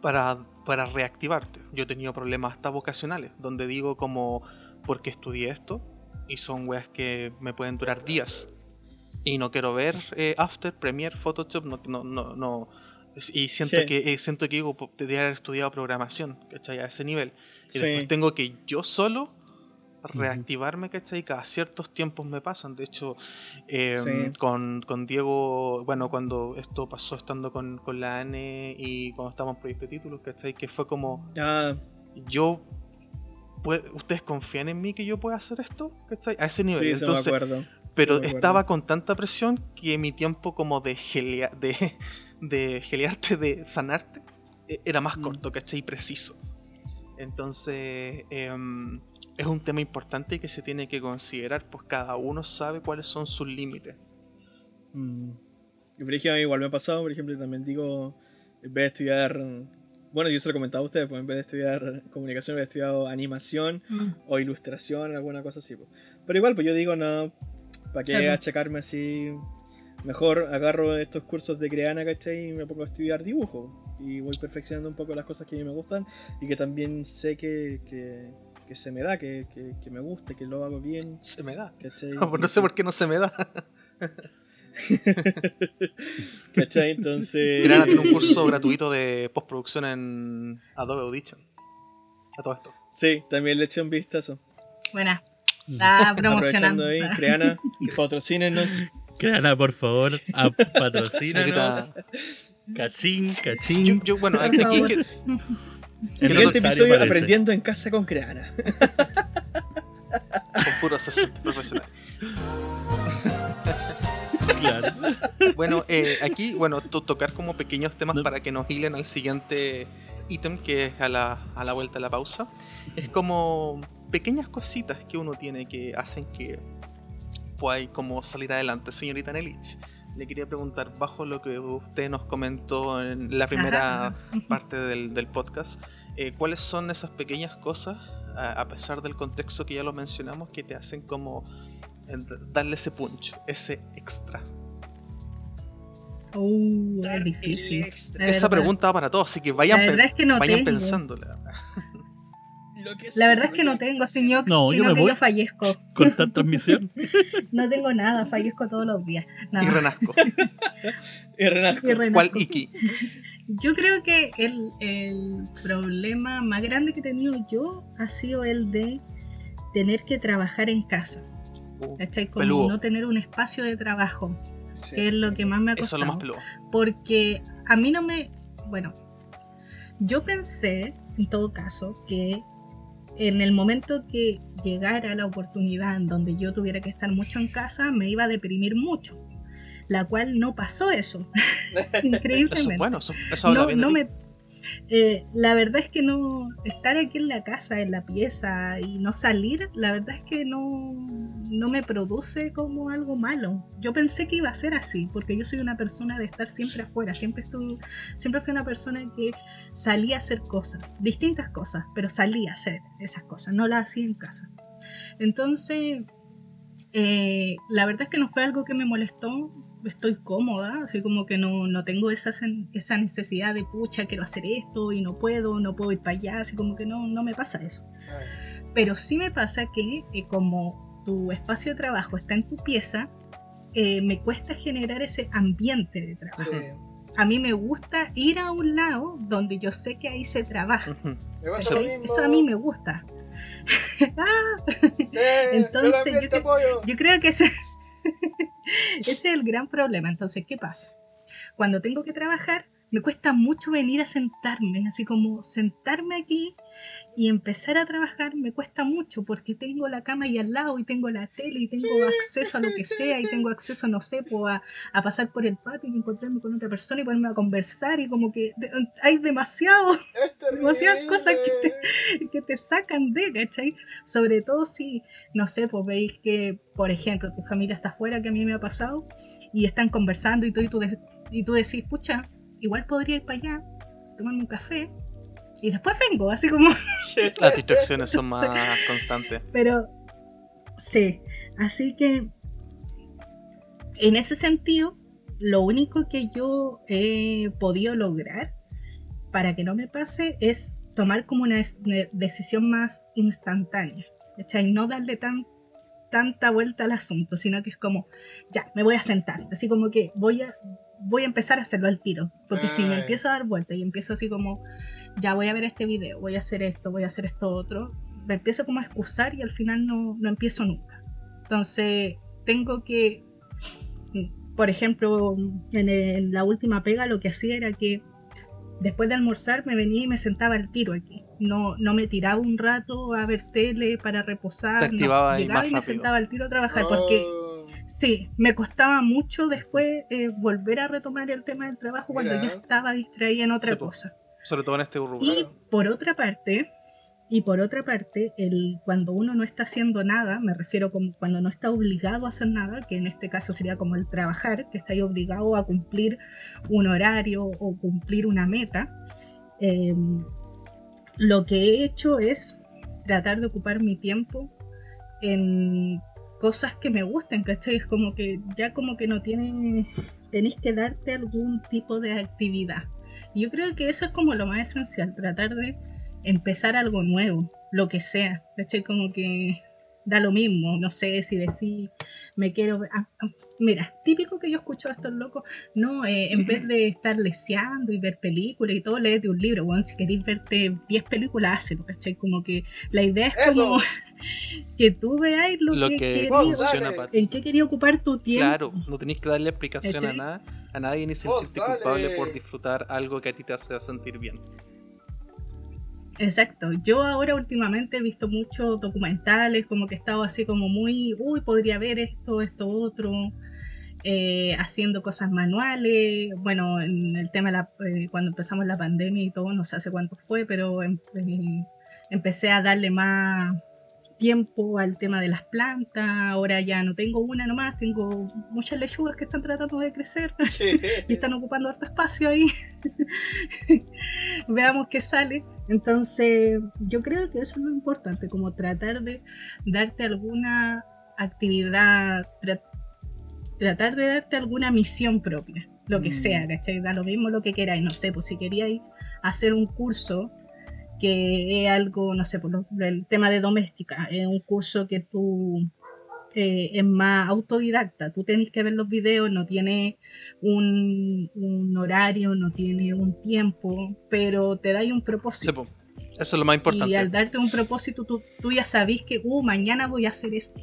para, para reactivarte. Yo he tenido problemas hasta vocacionales, donde digo como, ¿por qué estudié esto? Y son weas que me pueden durar días. Y no quiero ver eh, After, Premiere, Photoshop, no, no, no, no. Y siento Sí. que eh, siento que digo, po- debería haber estudiado programación, ¿cachai? A ese nivel. Y Sí. después tengo que yo solo reactivarme, ¿cachai? Cada ciertos tiempos me pasan. De hecho, eh, Sí. con, con Diego, bueno, cuando esto pasó estando con, con la ANE y cuando estábamos en Proyecto de Títulos, ¿cachai? Que fue como, Ah, yo, ¿ustedes confían en mí que yo pueda hacer esto? ¿cachai? A ese nivel. sí, eso Entonces, me acuerdo. Pero me estaba con tanta presión que mi tiempo como de, gelea- de, de gelearte, de sanarte, e- era más Mm. corto, ¿cachai? Y preciso. Entonces, em, es un tema importante que se tiene que considerar, pues cada uno sabe cuáles son sus límites. Mm. Y por ejemplo, igual me ha pasado, por ejemplo, también digo, en vez de estudiar, bueno, yo se lo comentaba a ustedes, pues en vez de estudiar comunicación, he estudiado animación Mm. o ilustración, alguna cosa así. pues. Pero igual, pues yo digo, no, ¿para qué Claro. achacarme así? Mejor agarro estos cursos de Creana, ¿cachai? Y me pongo a estudiar dibujo. Y voy perfeccionando un poco las cosas que a mí me gustan y que también sé que, que, que se me da, que, que, que me gusta, que lo hago bien, Se me da. ¿cachai? no sé por qué no se me da. ¿Cachai? Entonces... Grana tiene un curso gratuito de postproducción en Adobe Audition. A todo esto. Sí, también le eché un vistazo. Buena. Mm. Está promocionando. Aprovechando ahí, Creana, patrocínenos. Creana, por favor, patrocínanos. Señorita, Cachín, yo, cachín. yo, bueno, aquí Siguiente episodio parece. aprendiendo en casa con Creana. con puros asistentes profesionales. Claro. Bueno, eh, aquí, bueno, to- tocar como pequeños temas No. para que nos hilen al siguiente ítem, que es a la, a la vuelta de la pausa. Es como pequeñas cositas que uno tiene que hacen que pueda como salir adelante. Señorita Nelich, le quería preguntar, bajo lo que usted nos comentó en la primera Ajá. parte del, del podcast, eh, ¿cuáles son esas pequeñas cosas, a, a pesar del contexto que ya lo mencionamos, que te hacen como en- darle ese punch, ese extra? Uh, es difícil. extra. Esa verdad. pregunta va para todos, así que vayan, pen- es que no vayan pensándola. Lo que La verdad es que no tengo, señor. No, yo me que voy. yo fallezco. Cortar transmisión. No tengo nada, fallezco todos los días. No. Y renazco. Y renazco. Y renazco. ¿Cuál Iki? Yo creo que el, el problema más grande que he tenido yo ha sido el de tener que trabajar en casa. Uh, ¿Cachai? Como Peludo. no tener un espacio de trabajo, Sí, que es lo que más me ha Eso es lo costado. más peludo. Porque a mí no me. Bueno, yo pensé, en todo caso, que en el momento que llegara la oportunidad en donde yo tuviera que estar mucho en casa, me iba a deprimir mucho. La cual no pasó eso. Increíblemente. Eso es bueno, eso, eso habla no, bien me. Eh, la verdad es que no. Estar aquí en la casa, en la pieza y no salir, la verdad es que no, no me produce como algo malo. Yo pensé que iba a ser así, porque yo soy una persona de estar siempre afuera. Siempre, estuve, siempre fui una persona que salía a hacer cosas, distintas cosas, pero salía a hacer esas cosas, no las hacía en casa. Entonces, eh, la verdad es que no fue algo que me molestó. Estoy cómoda, así como que no, no tengo esa, sen- esa necesidad de pucha, quiero hacer esto y no puedo, no puedo ir para allá, así como que no, no me pasa eso. Pero sí me pasa que eh, como tu espacio de trabajo está en tu pieza, eh, me cuesta generar ese ambiente de trabajo. Sí. A mí me gusta ir a un lado donde yo sé que ahí se trabaja. Eso- a mí me gusta. Ah, Sí, Entonces, yo. Yo creo que ese, ese es el gran problema. Entonces, ¿qué pasa? Cuando tengo que trabajar, me cuesta mucho venir a sentarme, así como sentarme aquí y empezar a trabajar me cuesta mucho porque tengo la cama ahí al lado y tengo la tele y tengo acceso a lo que sea y tengo acceso, no sé, pues, a, a pasar por el patio y encontrarme con otra persona y ponerme a conversar y como que de- hay demasiado demasiadas cosas que que te sacan de, ¿cachai? Sobre todo si, no sé, pues veis que, por ejemplo, tu familia está afuera, que a mí me ha pasado, y están conversando y tú, y tú, de- y tú decís, pucha, igual podría ir para allá, tomarme un café, y después vengo, así como, Las distracciones son más constantes. pero sí, así que en ese sentido, lo único que yo he podido lograr para que no me pase es tomar como una decisión más instantánea. Y no darle tan, tanta vuelta al asunto, sino que es como, ya, me voy a sentar. Así como que voy a, voy a empezar a hacerlo al tiro. Porque si me empiezo a dar vuelta y empiezo así como, ya voy a ver este video, voy a hacer esto, voy a hacer esto otro, me empiezo como a excusar y al final no, no empiezo nunca. Entonces, tengo que, por ejemplo, en, la última pega lo que hacía era que después de almorzar me venía y me sentaba al tiro aquí. No, no me tiraba un rato a ver tele para reposar. llegaba y me sentaba al tiro a trabajar porque oh. Sí, me costaba mucho después eh, volver a retomar el tema del trabajo cuando ya estaba distraída en otra cosa. Sobre todo en este rubro. Y por otra parte, y por otra parte, el, cuando uno no está haciendo nada, me refiero como cuando no está obligado a hacer nada, que en este caso sería como el trabajar, que está ahí obligado a cumplir un horario o cumplir una meta, em, lo que he hecho es tratar de ocupar mi tiempo en cosas que me gusten, ¿cachai? Es como que ya como que no tiene, tenéis que darte algún tipo de actividad. Yo creo que eso es como lo más esencial, tratar de empezar algo nuevo, lo que sea. ¿cachai? Como que da lo mismo, no sé si decir, me quiero... Mira, típico que yo escucho a estos locos, no, eh, en vez de estar leseando y ver películas y todo, léete un libro, bueno, si queréis verte 10 películas, hazlo, ¿cachai? Como que la idea es como que tú veáis lo, que, que en qué quería ocupar tu tiempo. Claro, no tenéis que darle explicación a nada, a nadie ni sentirte culpable por disfrutar algo que a ti te hace sentir bien. Exacto, yo ahora últimamente he visto muchos documentales, como que he estado así como muy, uy, podría ver esto, esto, otro, eh, haciendo cosas manuales, bueno, en el tema de la, eh, cuando empezamos la pandemia y todo, no sé hace cuánto fue, pero em, em, empecé a darle más tiempo al tema de las plantas, ahora ya no tengo una nomás, tengo muchas lechugas que están tratando de crecer y están ocupando harto espacio ahí. Veamos qué sale. Entonces, yo creo que eso es lo importante, como tratar de darte alguna actividad, tratar de darte alguna misión propia, lo que mm. sea, ¿cachai? Da lo mismo lo que queráis, no sé, pues si queríais hacer un curso que es algo, no sé, por el tema de doméstica, es un curso que tú eh, es más autodidacta, tú tenés que ver los videos, no tiene un, horario, no tiene un tiempo, pero te da un propósito. eso es lo más importante. Y al darte un propósito, tú, tú ya sabes que, uh, mañana voy a hacer esto,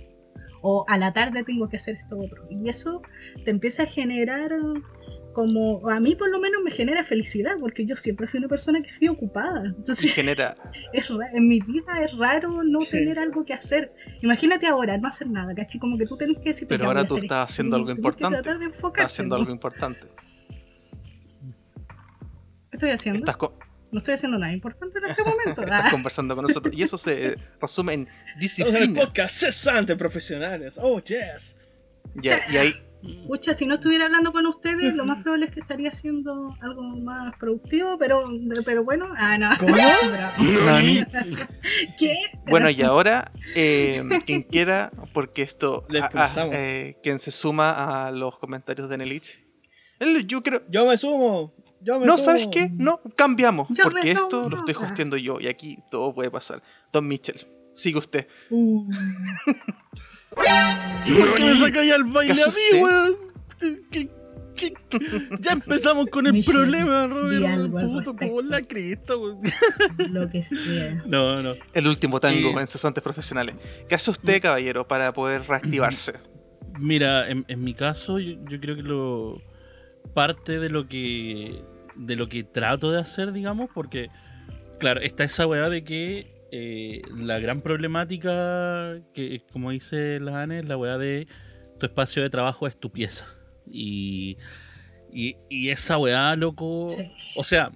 o a la tarde tengo que hacer esto otro. Y eso te empieza a generar como a mí por lo menos me genera felicidad, porque yo siempre soy una persona que estoy ocupada. Entonces, genera... en mi vida es raro no tener algo que hacer. Imagínate ahora, no hacer nada, ¿cachai? Como que tú tenés que decir... Pero ahora tú estás haciendo algo importante. estás haciendo algo importante. ¿Qué estoy haciendo? No estoy haciendo nada importante en este momento. Estás ah. conversando con nosotros. Y eso se resume en disciplina. el podcast cesante profesionales. Oh, yes. Ya, y ahí Pucha, si no estuviera hablando con ustedes, lo más probable es que estaría haciendo algo más productivo, pero, pero bueno, ah, no. ¿Cómo? ¿Qué? Bueno, y ahora, eh, quien quiera, porque esto, eh, quien se suma a los comentarios de Nelich, yo creo... Yo me sumo. Yo me no, ¿sabes qué? No, cambiamos, porque esto lo estoy hosteando yo y aquí todo puede pasar. Don Mitchell, sigue usted. Uh. ¿Y por qué me sacáis al baile a mí, weón? Ya empezamos con el problema, Robert. Puto, como la crista, weón. Lo que sea. No, no. El último tango en cesantes profesionales. ¿Qué hace usted, caballero, para poder reactivarse? Mira, en, mi caso, yo, creo que lo parte de lo que de lo que trato de hacer, digamos, porque claro, está esa weá de que eh, la gran problemática, que como dice la Anne, la weá de tu espacio de trabajo es tu pieza. Y, y, esa weá, loco. O sea,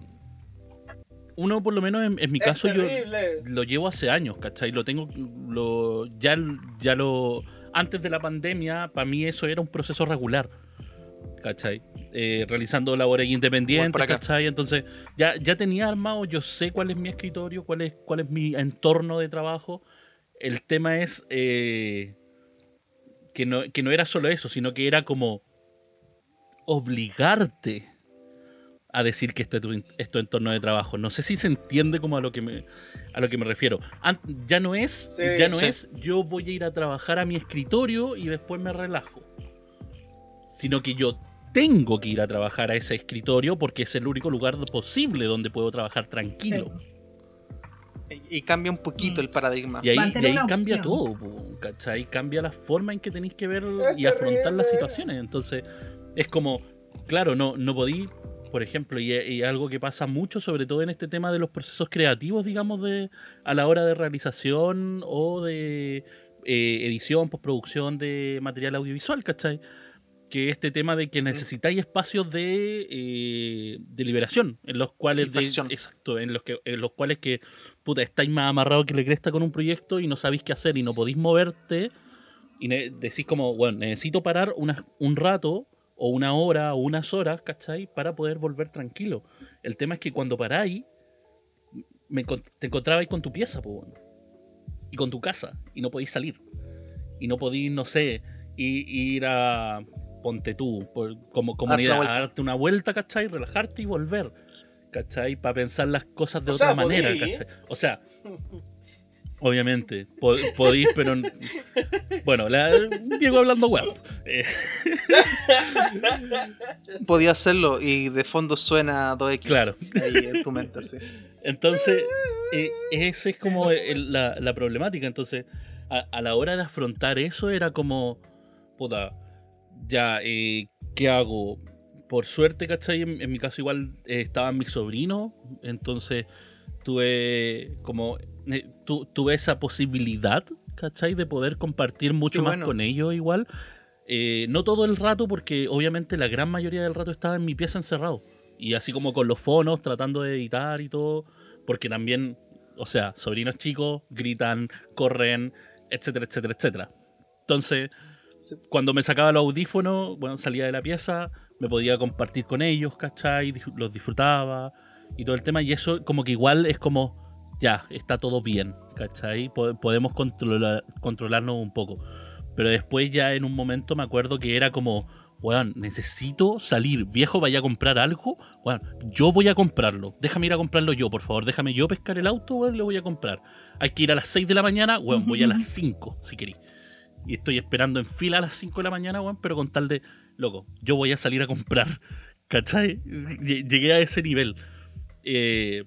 uno por lo menos en, mi caso yo lo llevo hace años, ¿cachai? Lo tengo, lo, ya, ya lo, antes de la pandemia, para mí eso era un proceso regular. ¿Cachai? Eh, realizando labores independientes, ¿cachai? Entonces, ya, ya tenía armado, yo sé cuál es mi escritorio, cuál es, cuál es mi entorno de trabajo. El tema es eh, que, no, que no era solo eso, sino que era como obligarte a decir que este es tu, es tu entorno de trabajo. No sé si se entiende como a lo que me, a lo que me refiero. An- ya no es, Sí, ya no sí. es yo voy a ir a trabajar a mi escritorio y después me relajo. Sino que yo tengo que ir a trabajar a ese escritorio porque es el único lugar posible donde puedo trabajar tranquilo. Y cambia un poquito el paradigma. Y ahí, y cambia opción. todo, ¿cachai? Cambia la forma en que tenéis que ver Es y afrontar las situaciones. Entonces, es como, claro, no, no podí, por ejemplo, y, y algo que pasa mucho, sobre todo en este tema de los procesos creativos, digamos, de a la hora de realización o de eh, edición, postproducción de material audiovisual, ¿cachai? Que este tema de que necesitáis espacios de, eh, de liberación, en los cuales de, exacto, en los que, en los cuales que puta, estáis más amarrados que le cresta con un proyecto y no sabéis qué hacer y no podéis moverte y decís como, bueno, necesito parar una- un rato o una hora o unas horas, ¿cachai? Para poder volver tranquilo. El tema es que cuando paráis, me te encontrabais con tu pieza, weón. y con tu casa, y no podéis salir. Y no podéis, no sé, ir a, ponte tú, por- como comunidad, a darte una vuelta, ¿cachai? Relajarte y volver. ¿Cachai? Para pensar las cosas de O otra sea, manera, podí. ¿cachai? O sea, obviamente, po- podís, pero. Bueno, la, Diego hablando web. Eh, Podía hacerlo y de fondo suena 2X claro. ahí en tu mente, sí. Entonces, eh, esa es como el- la, la problemática. Entonces, a, a la hora de afrontar eso era como, puta, ya, eh, ¿qué hago? Por suerte, ¿cachai? En, en mi caso igual eh, estaban mis sobrinos, entonces tuve como, eh, tu- tuve esa posibilidad, ¿cachai? De poder compartir mucho más bueno. con ellos igual. Eh, no todo el rato, porque obviamente la gran mayoría del rato estaba en mi pieza encerrado. Y así como con los fonos, tratando de editar y todo. Porque también, o sea, sobrinos chicos gritan, corren, etcétera, etcétera, etcétera. Entonces. Cuando me sacaba los audífonos, bueno, salía de la pieza, me podía compartir con ellos, ¿cachai? Los disfrutaba y todo el tema. Y eso como que igual es como, ya, está todo bien, ¿cachai? Po- podemos controlar, controlarnos un poco. Pero después ya en un momento me acuerdo que era como, weón, necesito salir, viejo, vaya a comprar algo, weón, yo voy a comprarlo, déjame ir a comprarlo yo, por favor, déjame yo pescar el auto, weón, lo voy a comprar. Hay que ir a las 6 de la mañana, weón, voy a las 5, si queréis. Y estoy esperando en fila a las 5 de la mañana, weón, pero con tal de, loco, yo voy a salir a comprar, ¿cachai? Lle- Llegué a ese nivel. Eh,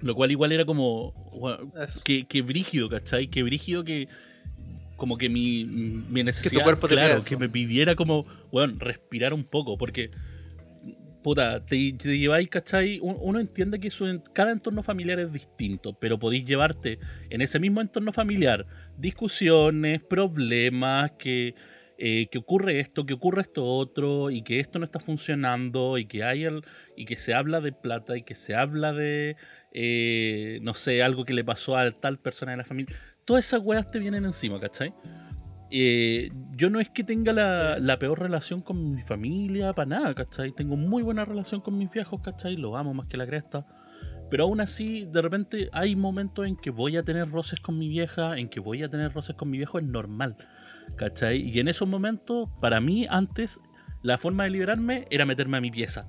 lo cual igual era como, weón, que, que brígido, ¿cachai? Que brígido que como que mi, mi necesidad, cuerpo te pida claro, que me pidiera como, bueno, respirar un poco, porque, puta, te, te lleváis, ¿cachai? Un- Uno entiende que cada entorno familiar es distinto, pero podéis llevarte en ese mismo entorno familiar discusiones, problemas, que, eh, que ocurre esto, que ocurre esto otro, y que esto no está funcionando, y que hay el, y que se habla de plata, y que se habla de, eh, no sé, algo que le pasó a tal persona de la familia. Todas esas weas te vienen encima, ¿cachai? Eh, yo no es que tenga la, la peor relación con mi familia, para nada, ¿cachai? Tengo muy buena relación con mis viejos, ¿cachai? Los amo más que la cresta. Pero aún así, de repente hay momentos en que voy a tener roces con mi vieja, en que voy a tener roces con mi viejo, es normal, ¿cachai? Y en esos momentos, para mí, antes, la forma de liberarme era meterme a mi pieza.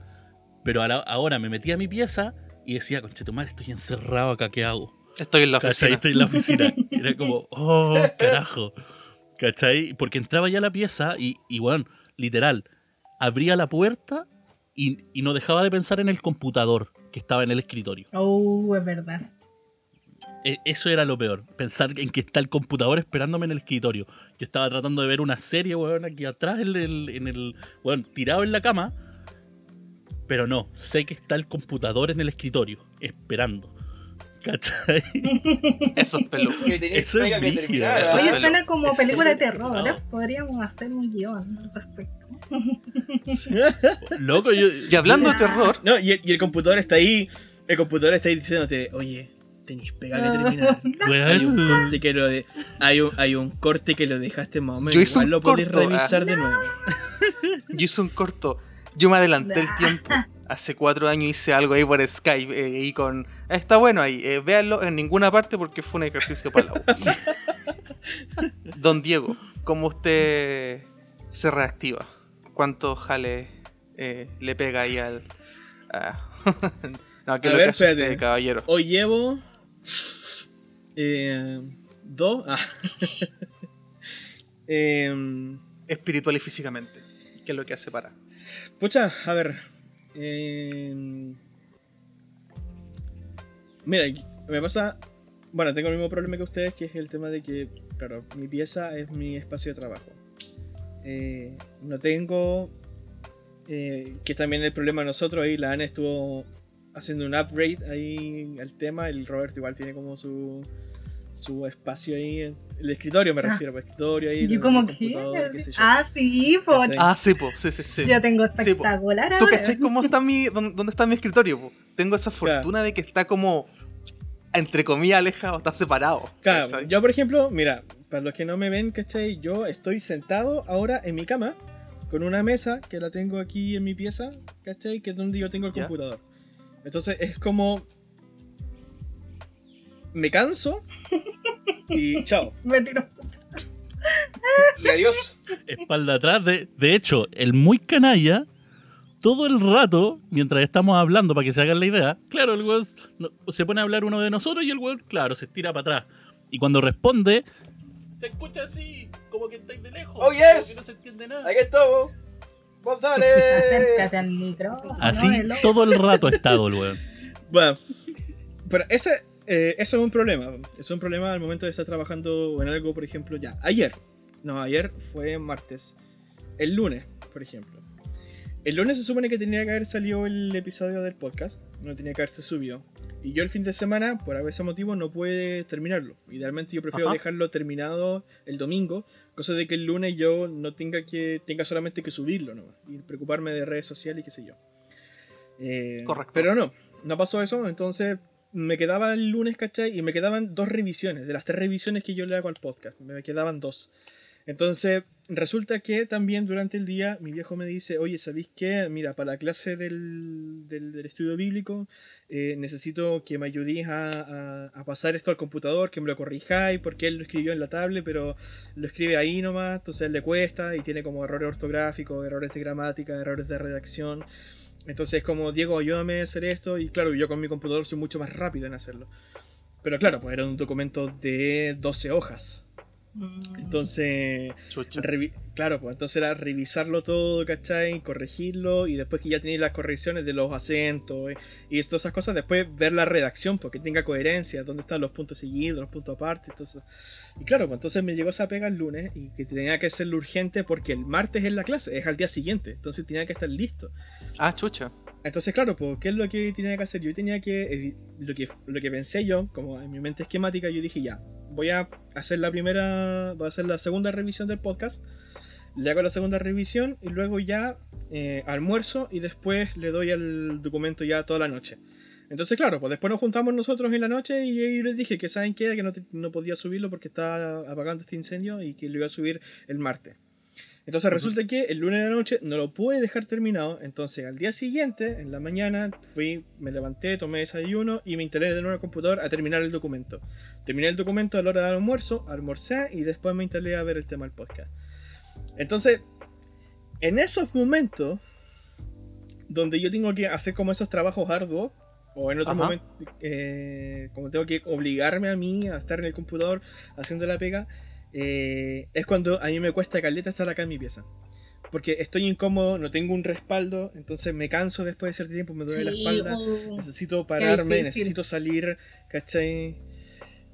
Pero ahora, ahora me metí a mi pieza y decía, conchetumar, estoy encerrado acá, ¿qué hago? Estoy en la ¿Cachai? oficina. Estoy en la oficina. Era como, oh, carajo. ¿Cachai? Porque entraba ya a la pieza y, y bueno, literal, abría la puerta y, y no dejaba de pensar en el computador que estaba en el escritorio. Oh, es verdad. E- Eso era lo peor, pensar en que está el computador esperándome en el escritorio. Yo estaba tratando de ver una serie, weón, aquí atrás, en el, en el weón, tirado en la cama. Pero no, sé que está el computador en el escritorio, esperando. ¿Cachai? Eso es peludo. Que tenías Eso es brígido, eso ¿ah? Oye, suena como película de terror. Podríamos hacer un guion al respecto. Loco, yo. Y hablando de terror, No, y el, y el computador está ahí. El computador está ahí diciéndote, oye, tenéis pega que terminar. Hay un corte que lo de, hay un, hay un corte que lo dejaste más o menos. Yo hice Igual un lo podés corto, revisar de nuevo. yo hice un corto. Yo me adelanté el tiempo. Hace cuatro años hice algo ahí por Skype eh, y con... Está bueno ahí. eh, véanlo en ninguna parte porque fue un ejercicio para la U. Don Diego, ¿cómo usted se reactiva? ¿Cuántos jales eh, le pega ahí al. a- no, que A lo ver, que espérate. caballero. Hoy llevo. eh, dos. Ah. Em, Espiritual y físicamente. Que es lo que hace para. Pucha, a ver. em, mira, me pasa. Bueno, tengo el mismo problema que ustedes, que es el tema de que, claro, mi pieza es mi espacio de trabajo. Eh, no tengo. eh, que también el problema de nosotros ahí, la Ana estuvo haciendo un upgrade ahí al tema. El Roberto igual tiene como su. Su espacio ahí, el escritorio me Ah. refiero, el escritorio ahí. Yo como que. Ah, sí, pues. Sí. Ah, sí, po, sí, sí, sí. Yo tengo espectacular ¿Tú ahora. cachai cómo está mi. dónde, está mi escritorio? po? Tengo esa Claro. fortuna de que está como. Entre comillas, alejado, está separado. Claro, ¿cachai? yo por ejemplo, mira, para los que no me ven, ¿cachai? Yo estoy sentado ahora en mi cama con una mesa que la tengo aquí en mi pieza, ¿cachai? Que es donde yo tengo el Ya. computador. Entonces es como... Me canso y chao. Me tiro. Y adiós. espalda atrás. De, de hecho, el muy canalla, todo el rato, mientras estamos hablando, para que se hagan la idea, claro, el weón se pone a hablar uno de nosotros y el weón, claro, se estira para atrás. Y cuando responde, se escucha así, como que estáis de lejos. Oh, como yes. que no se entiende nada. Aquí estamos. Vos dale. Acércate al micrófono. Así todo el rato ha estado el weón. Bueno, pero ese, eh, eso es un problema. Es un problema al momento de estar trabajando en algo, por ejemplo, ya. Ayer. No, ayer fue martes. El lunes, por ejemplo. El lunes se supone que tenía que haber salido el episodio del podcast. No tenía que haberse subido. Y yo el fin de semana, por ese motivo, no pude terminarlo. Idealmente yo prefiero Ajá. dejarlo terminado el domingo. Cosa de que el lunes yo no tenga que. tenga solamente que subirlo nomás. Y preocuparme de redes sociales y qué sé yo. Eh, Correcto. Pero no, no pasó eso. Entonces me quedaba el lunes, ¿cachai? Y me quedaban dos revisiones. De las tres revisiones que yo le hago al podcast, me quedaban dos. Entonces, resulta que también durante el día mi viejo me dice, oye, ¿sabéis qué? Mira, para la clase del, del, estudio bíblico eh, necesito que me ayudéis a, a- a pasar esto al computador, que me lo corrijáis, porque él lo escribió en la tablet, pero lo escribe ahí nomás, entonces le cuesta y tiene como errores ortográficos, errores de gramática, errores de redacción. Entonces, como Diego, ayúdame a hacer esto, y claro, yo con mi computador soy mucho más rápido en hacerlo. Pero claro, pues era un documento de 12 hojas. Mm. Entonces, claro, pues entonces era revisarlo todo, ¿cachai? Corregirlo y después que ya tenéis las correcciones de los acentos eh, y todas esas cosas, después ver la redacción porque tenga coherencia, dónde están los puntos seguidos, los puntos aparte. Entonces... Y claro, pues entonces me llegó esa pega el lunes y que tenía que hacerlo urgente porque el martes es la clase, es al día siguiente, entonces tenía que estar listo. Ah, chucha. Entonces, claro, pues, ¿qué es lo que tenía que hacer? Yo tenía que, lo que, lo que pensé yo, como en mi mente esquemática, yo dije ya, voy a hacer la primera, voy a hacer la segunda revisión del podcast, le hago la segunda revisión y luego ya eh, almuerzo y después le doy al documento ya toda la noche. Entonces, claro, pues después nos juntamos nosotros en la noche y les dije que saben qué, que no, te- no podía subirlo porque estaba apagando este incendio y que lo iba a subir el martes. Entonces resulta que el lunes de la noche no lo pude dejar terminado. Entonces al día siguiente, en la mañana, fui, me levanté, tomé desayuno y me instalé de nuevo en el computador a terminar el documento. Terminé el documento a la hora del almuerzo, almorcé y después me instalé a ver el tema del podcast. Entonces, en esos momentos donde yo tengo que hacer como esos trabajos arduos, o en otro Ajá. momento, eh, como tengo que obligarme a mí a estar en el computador haciendo la pega, eh, es cuando a mí me cuesta caleta estar acá en mi pieza. Porque estoy incómodo, no tengo un respaldo, entonces me canso después de cierto tiempo, me duele la Sí, espalda, uh, necesito pararme, necesito salir, ¿cachai?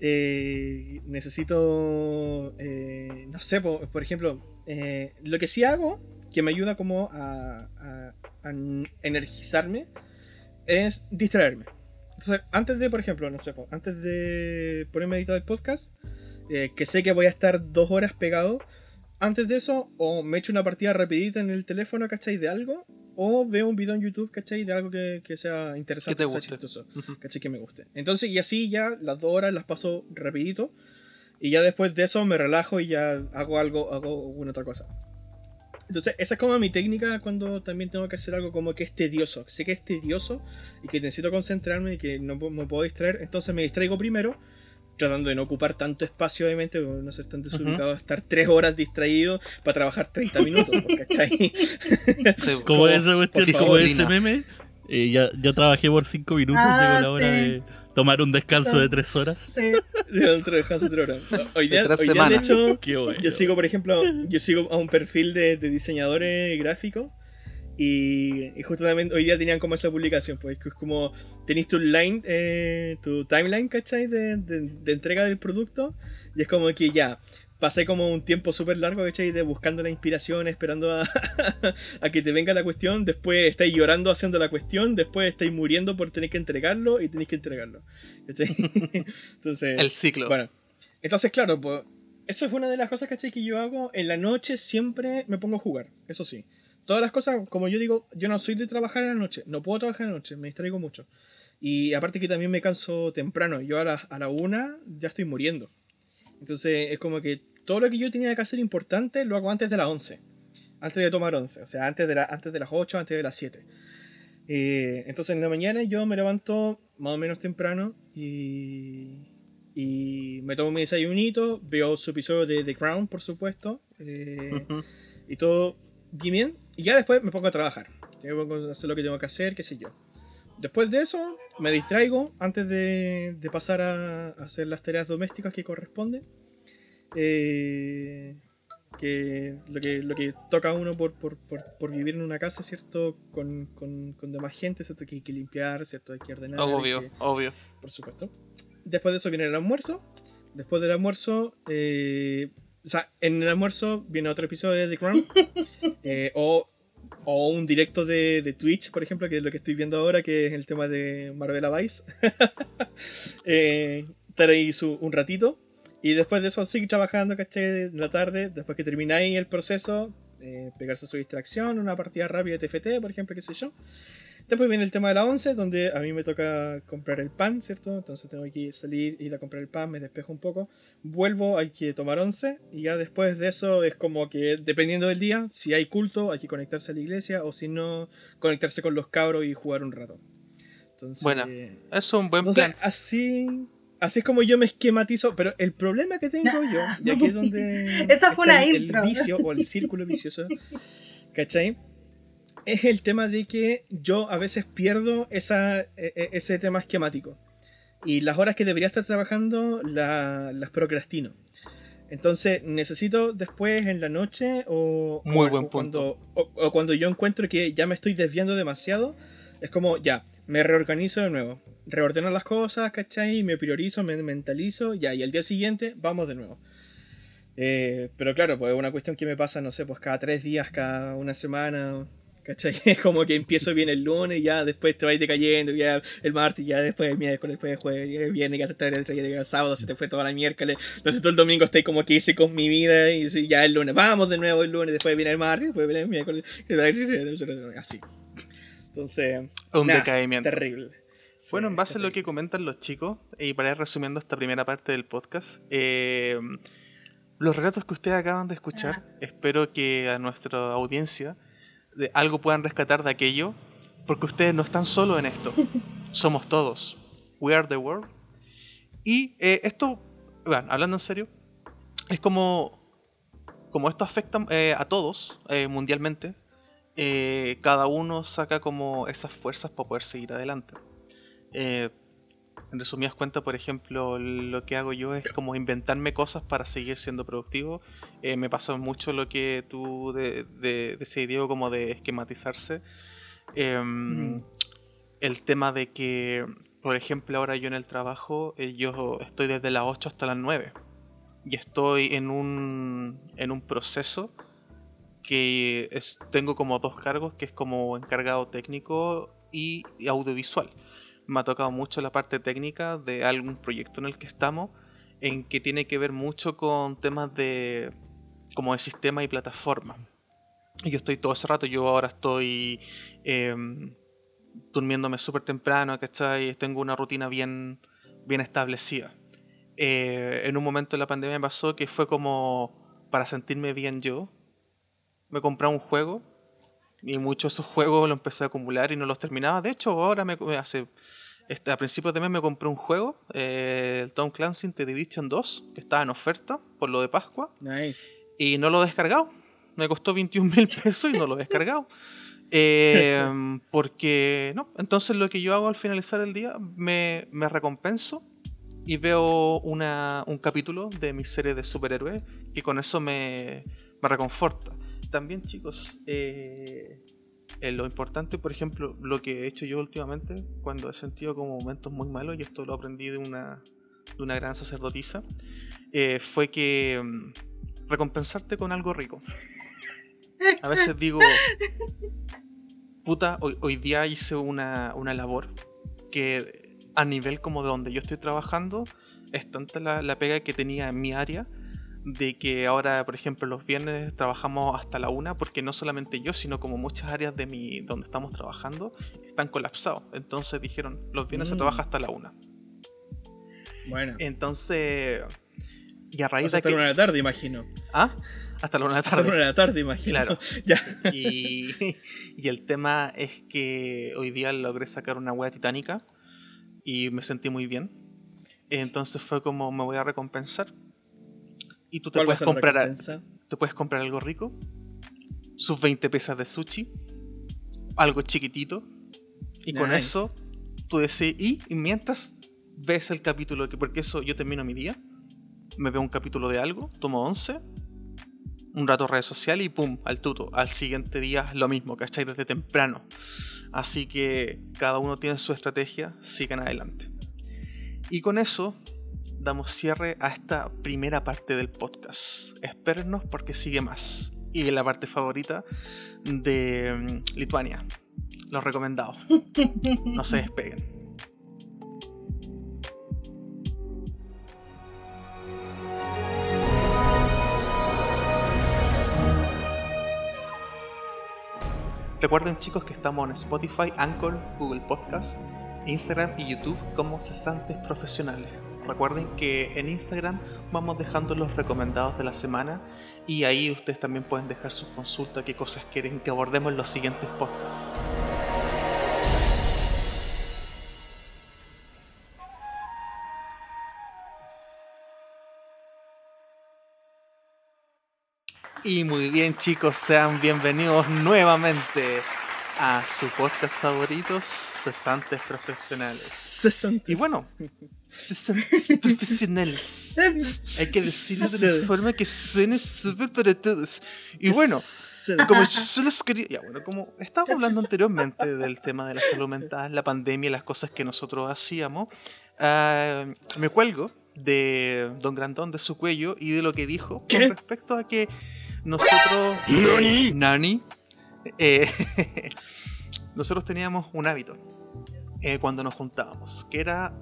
Eh, necesito, eh, no sé, po- por, ejemplo, eh, lo que sí hago, que me ayuda como a, a- a energizarme, es distraerme. Entonces, antes de, por ejemplo, no sé, antes de ponerme a editar el podcast, eh, que sé que voy a estar dos horas pegado, antes de eso, o me echo una partida rapidita en el teléfono, ¿cachai? De algo, o veo un video en YouTube, ¿cachai? De algo que, que sea interesante, Que sea guste. chistoso. ¿cachai? Que me guste. Entonces, y así ya las dos horas las paso rapidito, y ya después de eso me relajo y ya hago algo, hago alguna otra cosa. Entonces, esa es como mi técnica cuando también tengo que hacer algo como que es tedioso. Sé que es tedioso y que necesito concentrarme y que no me puedo distraer. Entonces me distraigo primero tratando de no ocupar tanto espacio, obviamente, no ser tan desubicado, estar tres horas distraído para trabajar 30 minutos, pues, ¿cachai? como, como esa cuestión, como ese meme, eh, ya, ya trabajé por cinco minutos, ah, llegó la hora de tomar un descanso de tres horas. Sí. otro descanso de tres horas. Hoy día, hoy día de hecho, yo sigo, por ejemplo, yo sigo a un perfil de, de diseñadores gráficos y, justamente hoy día tenían como esa publicación, pues que es como tenéis tu line, eh, tu timeline, ¿cachai? De, de, entrega del producto. Y es como que ya, pasé como un tiempo súper largo, ¿cachai? De buscando la inspiración, esperando a, a, que te venga la cuestión. Después estáis llorando haciendo la cuestión. Después estáis muriendo por tener que entregarlo y tenéis que entregarlo. ¿cachai? Entonces. El ciclo. Bueno. Entonces, claro, pues. Eso es una de las cosas, ¿cachai? Que yo hago. En la noche siempre me pongo a jugar. Eso sí todas las cosas, como yo digo, yo no soy de trabajar en la noche, no puedo trabajar en la noche, me distraigo mucho. Y aparte que también me canso temprano, yo a la, a la una ya estoy muriendo. Entonces es como que todo lo que yo tenía que hacer importante lo hago antes de las 11. Antes de tomar 11, o sea, antes de, la, antes de las 8, antes de las 7. Eh, entonces en la mañana yo me levanto más o menos temprano y, y me tomo mi desayunito, veo su episodio de The Crown, por supuesto, eh, y todo bien y ya después me pongo a trabajar. Tengo que hacer lo que tengo que hacer, qué sé yo. Después de eso, me distraigo antes de, pasar a, hacer las tareas domésticas que corresponden. Eh, que lo, que lo que toca a uno por, vivir en una casa, ¿cierto? Con, con, demás gente, ¿cierto? Que hay que limpiar, ¿cierto? Hay que ordenar. Obvio, obvio. Por supuesto. Después de eso viene el almuerzo. Después del almuerzo, eh, o sea, en el almuerzo viene otro episodio de The Crown. Eh, o, o, un directo de, de, Twitch, por ejemplo, que es lo que estoy viendo ahora, que es el tema de Marvela Vice. eh, estar ahí su, un ratito. Y después de eso seguir trabajando, ¿caché? En la tarde, después que termináis el proceso, eh, pegarse su distracción, una partida rápida de TFT, por ejemplo, qué sé yo. Después viene el tema de la 11, donde a mí me toca comprar el pan, ¿cierto? Entonces tengo que salir, ir a comprar el pan, me despejo un poco, vuelvo, hay que tomar 11, y ya después de eso es como que, dependiendo del día, si hay culto, hay que conectarse a la iglesia, o si no, conectarse con los cabros y jugar un rato. Entonces, bueno, es un buen plan. Así, así es como yo me esquematizo, pero el problema que tengo yo, y aquí es donde... Esa fue una el, el vicio o el círculo vicioso, ¿cachai? Es el tema de que yo a veces pierdo esa, e, e, ese tema esquemático. Y las horas que debería estar trabajando las procrastino. Entonces necesito después en la noche o, Muy buen cuando, o, cuando yo encuentro que ya me estoy desviando demasiado, es como ya, me reorganizo de nuevo. Reordeno las cosas, ¿cachai? Me priorizo, me mentalizo, ya, y al día siguiente vamos de nuevo. Eh, pero claro, pues es una cuestión que me pasa, no sé, pues cada tres días, cada una semana, ¿Cachai? Es como que empiezo bien el lunes, y ya después te vas decayendo, ya el martes, ya después el miércoles, después el jueves, el viernes, ya te el, el, el sábado, se te fue toda la miércoles. Entonces todo el domingo estoy como que hice con mi vida y ya el lunes, vamos de nuevo el lunes, después viene el martes, después viene el miércoles, así. Entonces, un decaimiento. Terrible. bueno, en base a lo que comentan los chicos, y para ir resumiendo esta primera parte del podcast, eh, los relatos que ustedes acaban de escuchar, espero que a nuestra audiencia de algo puedan rescatar de aquello, porque ustedes no están solo en esto, somos todos. We are the world. Y eh, esto, bueno, hablando en serio, es como, como esto afecta eh, a todos eh, mundialmente, cada uno saca como esas fuerzas para poder seguir adelante. En resumidas cuentas, por ejemplo, lo que hago yo es como inventarme cosas para seguir siendo productivo. Eh, me pasa mucho lo que tú de, de, Diego, como de esquematizarse. Em, mm. El tema de que, por ejemplo, ahora yo en el trabajo, eh, yo estoy desde las 8 hasta las 9. Y estoy en un, en un proceso que es, tengo como dos cargos, que es como encargado técnico y audiovisual me ha tocado mucho la parte técnica de algún proyecto en el que estamos, en que tiene que ver mucho con temas de como de sistema y plataforma. Y yo estoy todo ese rato, yo ahora estoy em, durmiéndome súper temprano, ¿cachai? Tengo una rutina bien, bien establecida. Eh, en un momento de la pandemia me pasó que fue como para sentirme bien yo. Me compré un juego y muchos de esos juegos los empecé a acumular y no los terminaba. De hecho, ahora me hace Este, a principios de mes me compré un juego, eh, el Tom Clancy The Division 2, que estaba en oferta por lo de Pascua, Nice. y no lo he descargado. Me costó 21 mil pesos y no lo he descargado. Eh, porque, no, entonces lo que yo hago al finalizar el día, me, me recompenso y veo una, un capítulo de mi serie de superhéroes que con eso me, me reconforta. También, chicos, eh, eh, lo importante, por ejemplo, lo que he hecho yo últimamente, cuando he sentido como momentos muy malos, y esto lo aprendí de una, de una gran sacerdotisa, eh, fue que mm, recompensarte con algo rico. A veces digo, puta, hoy, hoy día hice una, una labor que a nivel como de donde yo estoy trabajando, es tanta la, la pega que tenía en mi área, de que ahora, por ejemplo, los viernes trabajamos hasta la una, porque no solamente yo, sino como muchas áreas de mi, donde estamos trabajando están colapsados. Entonces dijeron, los viernes se Mm. trabaja hasta la una. Bueno. Entonces, y a O raíz sea, de hasta que... la una de la tarde, imagino. ¿Ah? Hasta la una de la Hasta la una tarde. de la tarde, imagino. Claro. ya. Y, y el tema es que hoy día logré sacar una wea titánica y me sentí muy bien. Entonces fue como me voy a recompensar. Y tú te ¿Cuál va a puedes comprar, a- te puedes comprar algo rico, sus 20 pesas de sushi, algo chiquitito, y con eso tú decís, y, y mientras ves el capítulo, que porque eso yo termino mi día, me veo un capítulo de algo, tomo 11, un rato redes sociales y pum, al tuto. Al siguiente día lo mismo, ¿cachai? Desde temprano. Así que cada uno tiene su estrategia, sigan adelante. Y con eso damos cierre a esta primera parte del podcast. Espérennos porque sigue más. Y la parte favorita de mm, Lituania. Los recomendados. No se despeguen. Recuerden chicos que estamos en Spotify, Anchor, Google Podcast, Instagram y YouTube como cesantes profesionales. Recuerden que en Instagram vamos dejando los recomendados de la semana y ahí ustedes también pueden dejar sus consultas, qué cosas quieren que abordemos en los siguientes podcasts. Y muy bien chicos, sean bienvenidos nuevamente a su podcast favoritos, Cesantes Profesionales. Cesantes. Y bueno, profesionales. Hay que decirlo de una forma que suene súper para todos. Y bueno, como yo les quería. Ya, bueno, como estábamos hablando anteriormente del tema de la salud mental, la pandemia, las cosas que nosotros hacíamos, ah, me cuelgo de Don Grandón de su cuello y de lo que dijo ¿Qué? con respecto a que nosotros. Nani. Eh, nosotros teníamos un hábito eh, cuando nos juntábamos, que era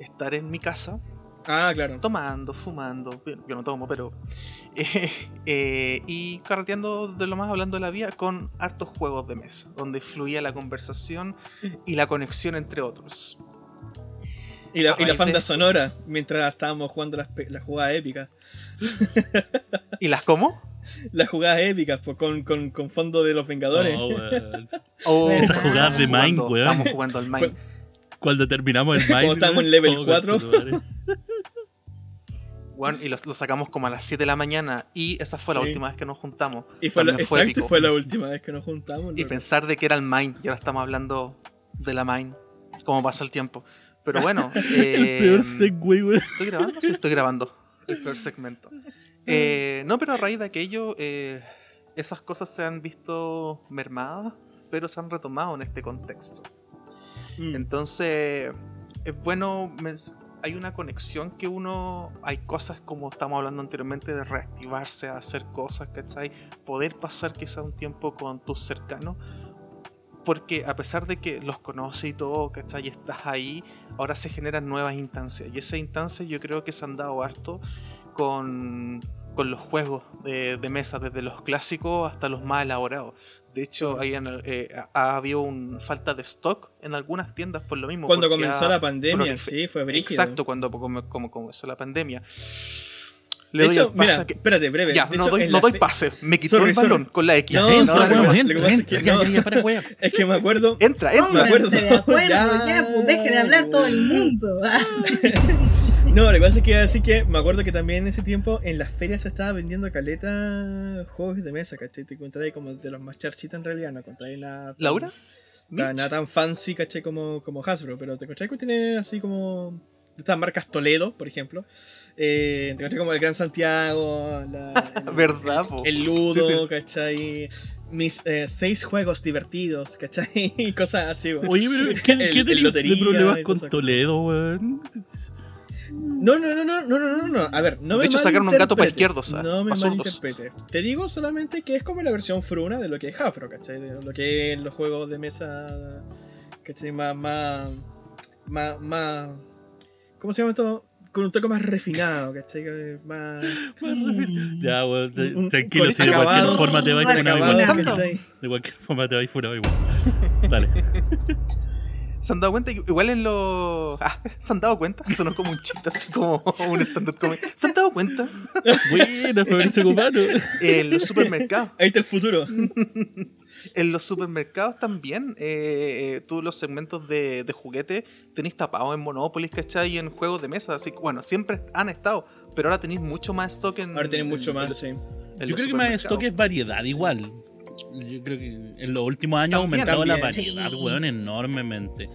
estar en mi casa Ah, claro. tomando, fumando, yo yo no tomo, pero... eh, eh, y carreteando de lo más hablando de la vida con hartos juegos de mesa, donde fluía la conversación y la conexión entre otros. Y la, y la de banda sonora mientras estábamos jugando las, las jugadas épicas. ¿Y las cómo? Las jugadas épicas, pues, con, con, con fondo de los Vengadores. Weón. Oh, Esas jugadas de Mind, weón. Estamos jugando al Mind. Cuando terminamos el estábamos weón. en level Oh, 4. conchetumare. Weón, y lo, lo sacamos como a las 7 de la mañana y esa fue la Sí. última vez que nos juntamos. y fue la, También exacto, épico. fue la última vez que nos juntamos. Y loco. pensar de que era el Mind y ahora estamos hablando de la Mind. Cómo pasa el tiempo. Pero bueno. El eh, peor segue, weón. ¿Estoy grabando? Sí, estoy grabando. El peor segmento. Eh, no, pero a raíz de aquello, eh, esas cosas se han visto mermadas, pero se han retomado en este contexto. Mm. Entonces, es bueno. Hay una conexión que uno. Hay cosas como estamos hablando anteriormente de reactivarse, hacer cosas, ¿cachai? Poder pasar quizá un tiempo con tus cercanos. Porque a pesar de que los conoces y todo, ¿cachai? Y estás ahí, ahora se generan nuevas instancias. Y esas instancias yo creo que se han dado harto con, con los juegos de mesa, desde los clásicos hasta los más elaborados. De hecho, hay en- eh, ha, ha habido un falta de stock en algunas tiendas por lo mismo. Cuando comenzó ha la pandemia, sí, fue brígido. Exacto, cuando como, como comenzó la pandemia. Le de doy hecho, mira, que- espérate, breve. Ya, de no hecho, doy, en no la doy fe- pase. Me quitó Sorry, el balón sorry. con la X. No, entra, es entra. que no. Es me acuerdo. Entra, entra. Me acuerdo. De acuerdo, Ya. ya, pues deje de hablar todo el mundo. No, lo que pasa es que iba a decir que me acuerdo que también en ese tiempo en las ferias se estaba vendiendo caleta juegos de mesa, ¿cachai? Te encontré como de los más charchitas en realidad, no encontré nada. ¿Laura? nada tan fancy, ¿cachai? Como, como Hasbro, pero te encontré que tiene así como. de Estas marcas Toledo, por ejemplo. Eh, te encontré como el Gran Santiago, la, el, ¿Verdad, po? el Ludo, Sí, sí. ¿cachai? Mis eh, seis juegos divertidos, ¿cachai? Y cosas así, weón. Oye, pero ¿qué, El- qué el de problemas con Toledo, weón? No, no, no, no, no, no, no, no. A ver, no me De hecho, sacaron un gato pa' malinterprete. izquierdos, ¿ah? No me malinterprete. Te digo solamente que es como la versión fruna de lo que es Afro, ¿cachai? De lo que es los juegos de mesa, ¿cachai? Más, más, más, más... ¿Cómo se llama esto? Con un toque más refinado, ¿cachai? Más... Ya, weón, te- un- un- tranquilo, si de cualquier forma te vais con funado acabados, igual. De cualquier forma te vais funado igual. Dale. ¿Se han dado cuenta? Igual en los. Ah, ¿Se han dado cuenta? Sonó como un chiste, así como un stand-up comedy. ¿Se han dado cuenta? Bueno, Fabricio Cumano. En los supermercados. Ahí está el futuro. En los supermercados también, eh, eh, tú los segmentos de, de juguete tenéis tapados en Monopoly, ¿cachai? Y en juegos de mesa. Así que, bueno, siempre han estado, pero ahora tenéis mucho más stock en. Ahora tienen mucho en- más, sí. en Yo creo que más stock es variedad igual. Yo creo que en los últimos años ha También, aumentado la variedad, Sí. weón, enormemente.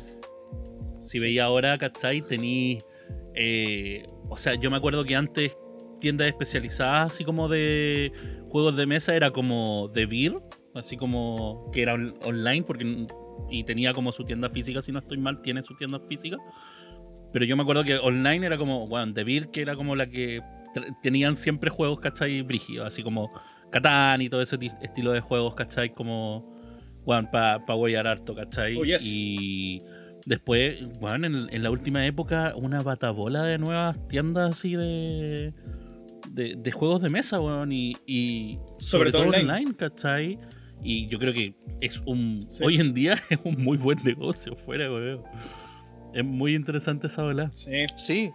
Si veía ahora, ¿cachai? Tení. eh, o sea, yo me acuerdo que antes tiendas especializadas así como de juegos de mesa era como The Beer, así como que era on- online porque y tenía como su tienda física, si no estoy mal, tiene su tienda física. Pero yo me acuerdo que online era como, bueno, The Beer, que era como la que tenían siempre juegos, ¿cachai? Brígidos, así como Catán y todo ese ti- estilo de juegos, ¿cachai? Como, bueno, para pa huellar harto, ¿cachai? Oh, yes. Y después, bueno, en, en la última época, una batabola de nuevas tiendas así de, de, de juegos de mesa, weón, y, y Sobre todo online. ¿cachai? Y yo creo que es un, Sí. hoy en día es un muy buen negocio, fuera, weón. Es muy interesante esa bola. Sí. Sí.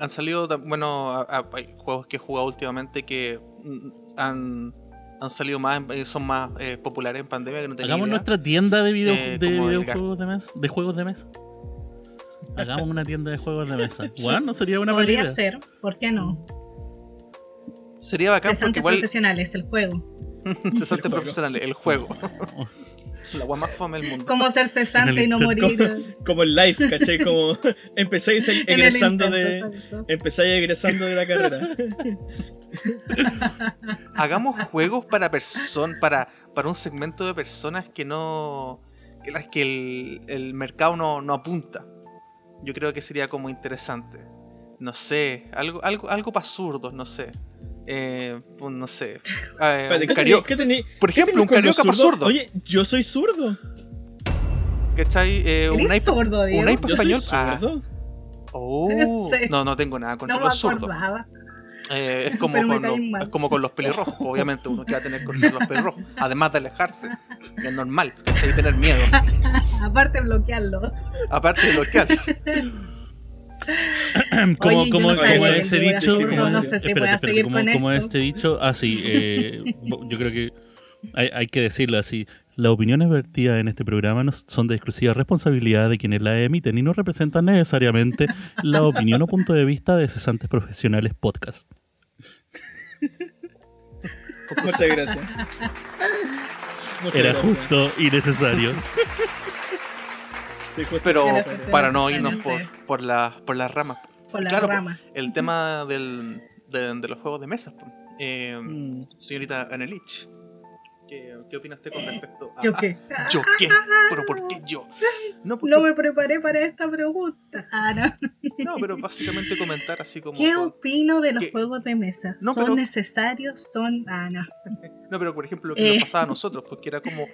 Han salido, bueno, a- a- hay juegos que he jugado últimamente que mm, han, han salido más, eh, son más eh, populares en pandemia que no tenía Hagamos idea. nuestra tienda de, video, Eh, de videojuegos de mesa, de juegos de mesa. Hagamos una tienda de juegos de mesa. Bueno, no sería una Podría ser, ¿por qué no? Sería bacán porque Cesantes igual profesionales, el juego. cesantes profesionales, el juego. La guay más fome del mundo. Cómo ser cesante y no morir. Como, como el live, ¿cachai? Como empezáis egresando intento, de. exacto. Empezáis egresando de la carrera. Hagamos juegos para person para, para un segmento de personas que no. que las que el, el mercado no, no apunta. Yo creo que sería como interesante. No sé, algo, algo, algo para zurdos, no sé. Eh, pues, no sé. Eh, un ¿qué tenés- qué tenés- Por qué ejemplo, un con carioca para zurdo. Oye, yo soy zurdo. ¿Cachai? Eh, un ¿Eres iPad. un iPad Yo soy español. Ah, zurdo. oh. ¿En serio? No, no tengo nada contra No los zurdos. Eh, es, como con los, caen mal. es como con los pelirrojos. Obviamente uno que va a tener contra los pelirrojos. Además de alejarse. Es normal. ¿cachai? tener miedo. Aparte bloquearlo. Aparte de bloquear. Como, Oye, como, no como ese dicho. como- no sé si espérate, pueda espérate, seguir como, con como esto. este dicho. Ah, sí. eh, yo creo que hay, hay que decirlo así. Las opiniones vertidas en este programa no son de exclusiva responsabilidad de quienes la emiten y no representan necesariamente la opinión o punto de vista de cesantes profesionales podcast. Muchas gracias. Muchas Era gracias. justo y necesario. Sí, Pero para no irnos por, por, la, por las ramas. Por la Claro, rama. El tema del, de, de los juegos de mesa. po. Eh, Mm. señorita Anelich, ¿qué, ¿qué opina usted con respecto a... ¿Yo qué? a- ¿Yo qué? ¿Pero por qué yo? No, porque- No me preparé para esta pregunta. Ah, no. no, pero básicamente comentar así como... ¿Qué con- opino de los juegos de mesa? No, ¿Son pero- necesarios? ¿Son.? Ah, no. No, pero por ejemplo, lo que Eh. nos pasaba a nosotros, porque era como.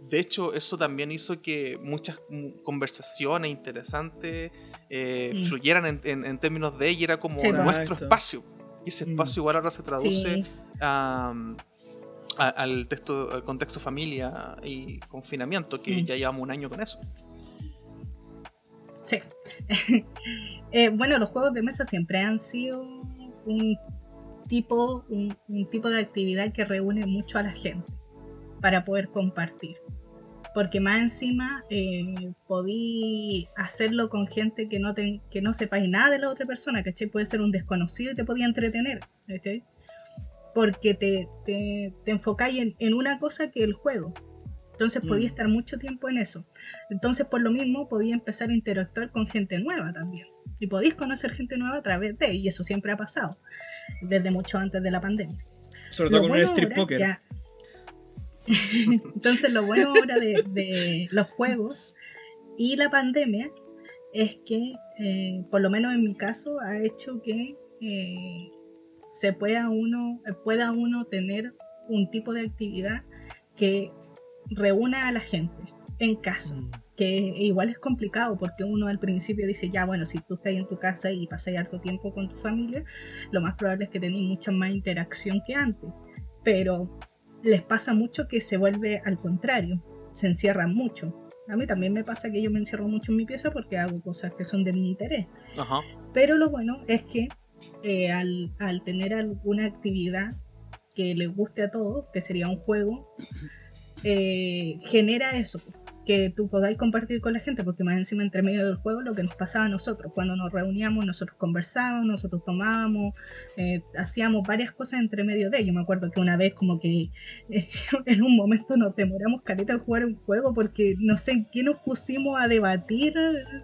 De hecho, eso también hizo que muchas conversaciones interesantes eh, Mm. fluyeran en, en- en términos de ella, era como Sí, nuestro Exacto. espacio. Y ese Mm. espacio igual ahora se traduce Sí. a, a- al, texto, al contexto familia y confinamiento, que Mm. ya llevamos un año con eso. Sí. Eh, bueno, los juegos de mesa siempre han sido un tipo, un, un tipo de actividad que reúne mucho a la gente para poder compartir. Porque más encima eh, podí hacerlo con gente que no, te, que no sepáis nada de la otra persona, ¿cachai? Puede ser un desconocido y te podía entretener, ¿cachai? Porque te, te, te enfocáis en, en una cosa que el juego. Entonces Mm. podía estar mucho tiempo en eso. Entonces, por lo mismo, podía empezar a interactuar con gente nueva también. Y podéis conocer gente nueva a través de, y eso siempre ha pasado, desde mucho antes de la pandemia. Sobre todo Lo con bueno strip ahora poker. ya- Entonces, lo bueno ahora de, de los juegos y la pandemia es que, eh, por lo menos en mi caso, ha hecho que eh, se pueda uno, pueda uno tener un tipo de actividad que reúna a la gente en casa. Mm. Que igual es complicado porque uno al principio dice, ya bueno, si tú estás en tu casa y pasas harto tiempo con tu familia, lo más probable es que tenéis mucha más interacción que antes. Pero les pasa mucho que se vuelve al contrario, se encierran mucho. A mí también me pasa que yo me encierro mucho en mi pieza porque hago cosas que son de mi interés. Ajá. Pero lo bueno es que eh, al, al tener alguna actividad que les guste a todos, que sería un juego, eh, genera eso, que tú podáis compartir con la gente, porque más encima entre medio del juego lo que nos pasaba a nosotros, cuando nos reuníamos, nosotros conversábamos, nosotros tomábamos, eh, hacíamos varias cosas entre medio de ello. Me acuerdo que una vez como que eh, en un momento nos demoramos caleta en jugar un juego porque no sé en qué nos pusimos a debatir,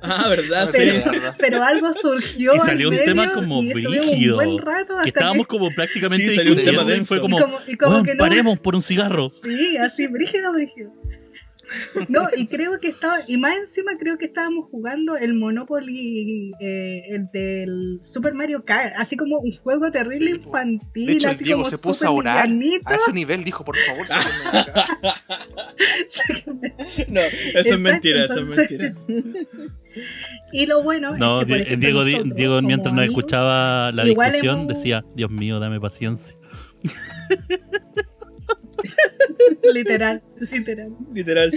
Ah, ¿verdad? Sí, Sí. verdad. pero algo surgió. Y salió al un tema como brígido, Un buen rato hasta Que estábamos que- como prácticamente Sí, salió un tema y fue denso. como, y como, y como "Weón, que no. paremos por un cigarro. Sí, así, brígido, brígido. No, y creo que estaba, y más encima creo que estábamos jugando el Monopoly, eh, el del Super Mario Kart, así como un juego terrible Sí, infantil, De hecho, el así Diego como se puso a orar livianito. a ese nivel. Dijo, por favor. No, eso es mentira, eso es mentira. y lo bueno No, es que, por Di- ejemplo, Diego, nosotros, mientras nos escuchaba la discusión hemos- decía, Dios mío, dame paciencia. Literal, literal. Literal.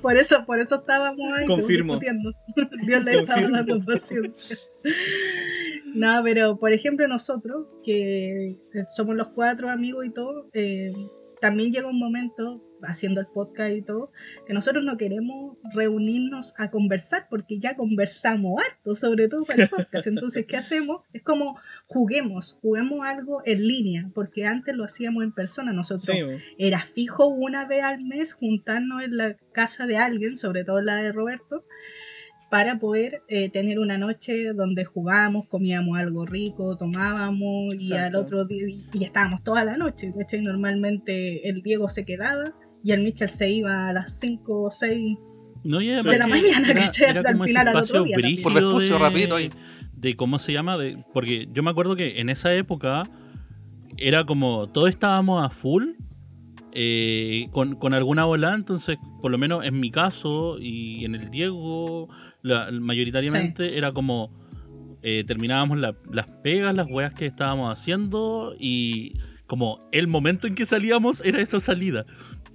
Por eso, por eso estábamos ahí Confirmo. discutiendo. Dios le estaba dando paciencia. No, pero por ejemplo nosotros, que somos los cuatro amigos y todo, eh, también llega un momento, haciendo el podcast y todo, que nosotros no queremos reunirnos a conversar porque ya conversamos harto, sobre todo para el podcast. Entonces, ¿qué hacemos? Es como juguemos, juguemos algo en línea, porque antes lo hacíamos en persona nosotros Sí, era fijo una vez al mes juntarnos en la casa de alguien, sobre todo la de Roberto, para poder eh, tener una noche donde jugábamos, comíamos algo rico, tomábamos y al Exacto. otro día y estábamos toda la noche. ¿cachai? Normalmente el Diego se quedaba y el Mitchell se iba a las 5 o 6 No, y Sí. además De la que mañana, era- ¿cachai? Hasta el final al otro día Por rapidito ahí. de cómo se llama, de, porque yo me acuerdo que en esa época era como todos estábamos a full eh, con, con alguna bola, entonces por lo menos en mi caso y en el Diego la- mayoritariamente era como eh, terminábamos la- las pegas, las weas que estábamos haciendo y como el momento en que salíamos era esa salida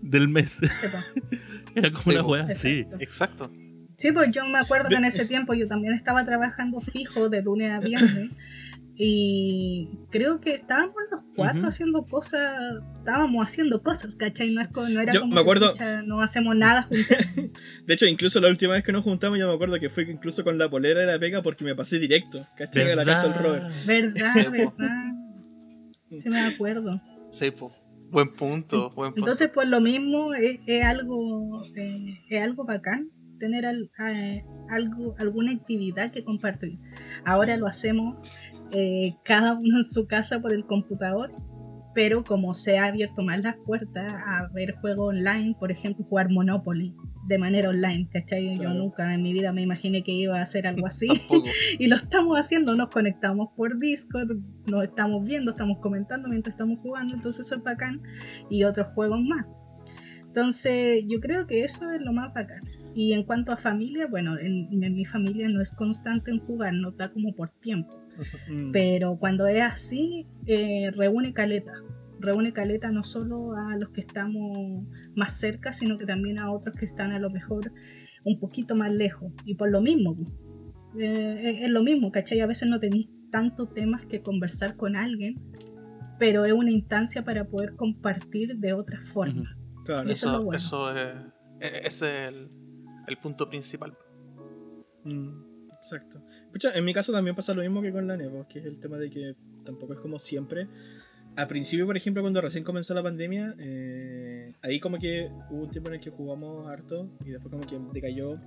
del mes. era como Sí, una wea así. Exacto. Sí, pues yo me acuerdo que en ese tiempo yo también estaba trabajando fijo de lunes a viernes y creo que estábamos los cuatro haciendo cosas, estábamos haciendo cosas, ¿cachai? No, es co- no era Yo como me que, acuerdo- pucha, no hacemos nada juntos. De hecho, incluso la última vez que nos juntamos, yo me acuerdo que fue incluso con la polera de la pega porque me pasé directo, ¿cachai? A la casa del Robert. ¿Verdad? Sí. ¿Verdad? Sí me acuerdo. Sí, po. Buen punto, buen punto. Entonces, pues lo mismo es, es algo eh, es algo bacán tener al- eh, algo, alguna actividad que compartir. Ahora lo hacemos eh, cada uno en su casa por el computador, pero como se ha abierto más las puertas a ver juegos online, por ejemplo, jugar Monopoly de manera online, ¿cachai? Yo Claro. nunca en mi vida me imaginé que iba a hacer algo así. Y lo estamos haciendo, nos conectamos por Discord, nos estamos viendo, estamos comentando mientras estamos jugando, entonces eso es bacán, y otros juegos más. Entonces yo creo que eso es lo más bacán. Y en cuanto a familia, bueno, en, en mi familia no es constante en jugar, no da como por tiempo. Pero cuando es así, eh, reúne caleta. Reúne caleta no solo a los que estamos más cerca, sino que también a otros que están a lo mejor un poquito más lejos. Y por lo mismo, eh, es, lo mismo, ¿cachai? A veces no tenéis tantos temas que conversar con alguien, pero es una instancia para poder compartir de otra forma. Claro. Eso es lo bueno. eso es, e- ese es el, el punto principal. Mm, Exacto. Pucha, en mi caso también pasa lo mismo que con la Nevo, que es el tema de que tampoco es como siempre. Al principio, por ejemplo, cuando recién comenzó la pandemia, eh, ahí como que hubo un tiempo en el que jugamos harto y después como que decayó.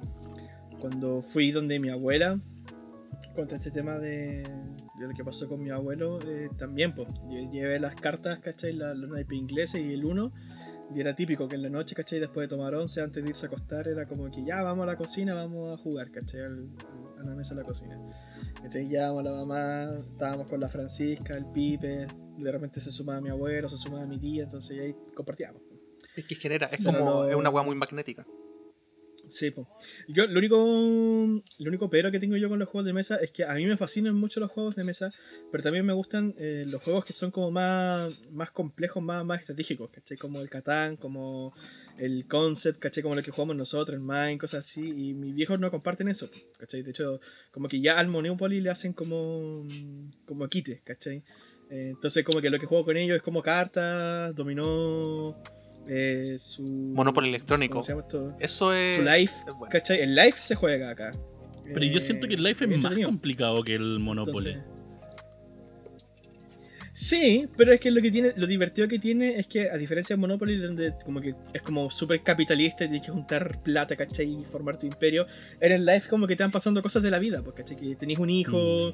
Cuando fui donde mi abuela, contra este tema de, de lo que pasó con mi abuelo, eh, también pues, lle- llevé las cartas, ¿cachai? La, los naipes ingleses y el uno. Y era típico que en la noche, ¿cachai? Después de tomar once, antes de irse a acostar, era como que ya vamos a la cocina, vamos a jugar, ¿cachai? Al- a la mesa de la cocina. ¿cachai? Llevábamos a la mamá, estábamos con la Francisca, el Pipe, de repente se sumaba mi abuelo, se sumaba mi tía, entonces ahí compartíamos. Es que genera, es como, no- es una weá muy magnética. Sí, po. Yo, lo único, lo único pero que tengo yo con los juegos de mesa es que a mí me fascinan mucho los juegos de mesa, pero también me gustan eh, los juegos que son como más, más complejos, más, más estratégicos, ¿cachai? Como el Catán, como el Concept, ¿cachai? Como lo que jugamos nosotros, el Mine, cosas así, y mis viejos no comparten eso, ¿cachai? De hecho, como que ya al Monopoly le hacen como, como quite, ¿cachai? Eh, entonces como que lo que juego con ellos es como cartas, dominó, eh, su... Monopoly electrónico. Eso es. Su life, es bueno. ¿cachai? El life se juega acá. Pero yo siento que el Life es más complicado que el Monopoly. Entonces- Sí, pero es que lo que tiene, lo divertido que tiene es que a diferencia de Monopoly, donde como que es como súper capitalista y tienes que juntar plata, ¿cachai? Y formar tu imperio, en el life como que te van pasando cosas de la vida, pues, ¿cachai? Que tenés un hijo,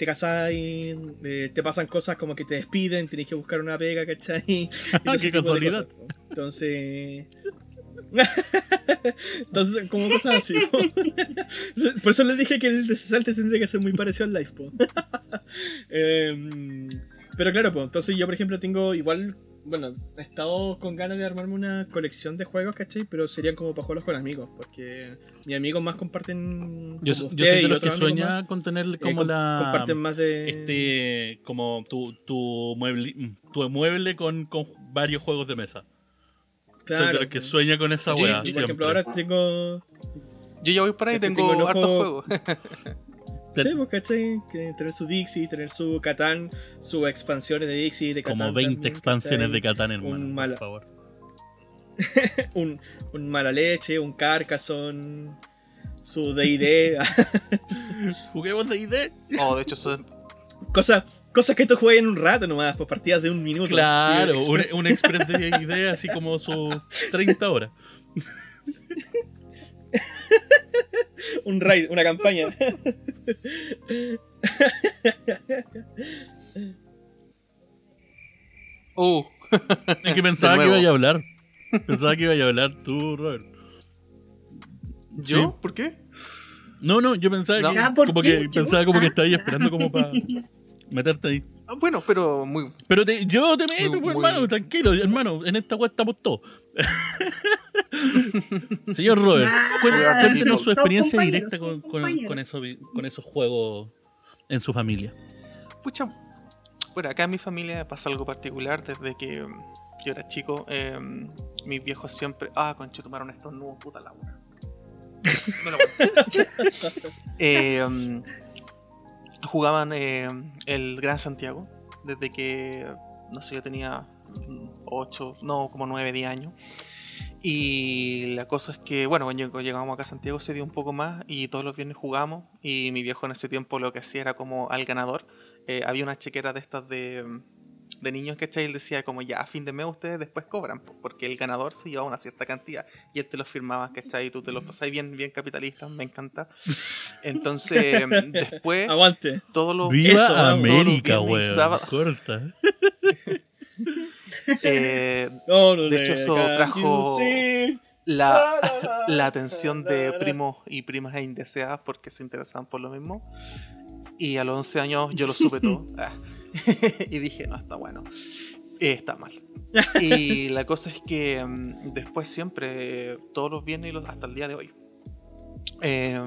te casáis, eh, te pasan cosas como que te despiden, tenés que buscar una pega, ¿cachai? Ese Qué de casualidad. cosas, po. Entonces... Entonces, como cosas así. po. Por eso les dije que el desalte tendría que ser muy parecido al live, po. Em, pero claro, pues, entonces yo, por ejemplo, tengo igual. Bueno, he estado con ganas de armarme una colección de juegos, ¿cachai? Pero serían como para jugarlos con amigos, porque mis amigos más comparten. Yo, yo soy de los que sueña más, con tener eh, como com- la. Comparten más de. Este. Como tu, tu mueble. Tu mueble con, con varios juegos de mesa. soy de los que pues. sueña con esa Y por ejemplo, ahora tengo. Yo ya voy por ahí, tengo, tengo el hartos juegos. Sí, pues, ¿cachai? Que tener su Dixie, tener su Catán, sus expansiones de Dixie, de Catán. como 20 también, expansiones ¿cachai? de Catán, hermano. Un por mala- favor. un, un mala leche, un Carcassonne, su DD, Juguemos de ID. Oh, de hecho, es- cosas, cosas que tú juegas en un rato nomás, pues partidas de un minuto. Claro, Sí, un, express. un express de ID así como sus 30 horas. un raid, una campaña. Uh, Es que pensaba que iba a hablar. Pensaba que iba a hablar tú, Robert. ¿yo? Sí. ¿Por qué? No, no, yo pensaba No. que, Ah, ¿por como qué? que pensaba como que estabas ahí esperando como para meterte ahí. Ah, bueno, pero muy. Pero te- yo te meto, Muy- pues, muy- hermano, tranquilo, hermano, en esta web estamos todos. Señor Robert, Ah, cuéntenos su experiencia directa con, esos, vi- con esos juegos en su familia. Pucha, bueno, acá en mi familia pasa algo particular desde que yo era chico. eh, mis viejos siempre. Ah, conche, tomaron estos nuevos, puta la. No lo. Eh, jugaban eh, el Gran Santiago desde que, no sé, yo tenía 8, no, como 9, 10 años. Y la cosa es que, bueno, cuando llegamos acá a Santiago se dio un poco más y todos los viernes jugamos y mi viejo en ese tiempo lo que hacía era como al ganador. eh, había una chequera de estas de, de niños, ¿cachai? Él decía como ya a fin de mes ustedes después cobran, po, porque el ganador se llevaba una cierta cantidad y él te los firmaba, ¿cachai? Y tú te los pasabas bien, bien capitalista, me encanta. Entonces, después, Aguante. todos los... ¡Viva eso, América, todos los viernes y weón! sábado. Corta. eh, No, no, De hecho, eso trajo- la, La, atención de primos y primas e indeseadas porque se interesaban por lo mismo. Y a los 11 años yo lo supe todo. Y dije, no, está bueno. Eh, está mal. y la cosa es que mm, después siempre, todos los viernes y los- hasta el día de hoy, eh,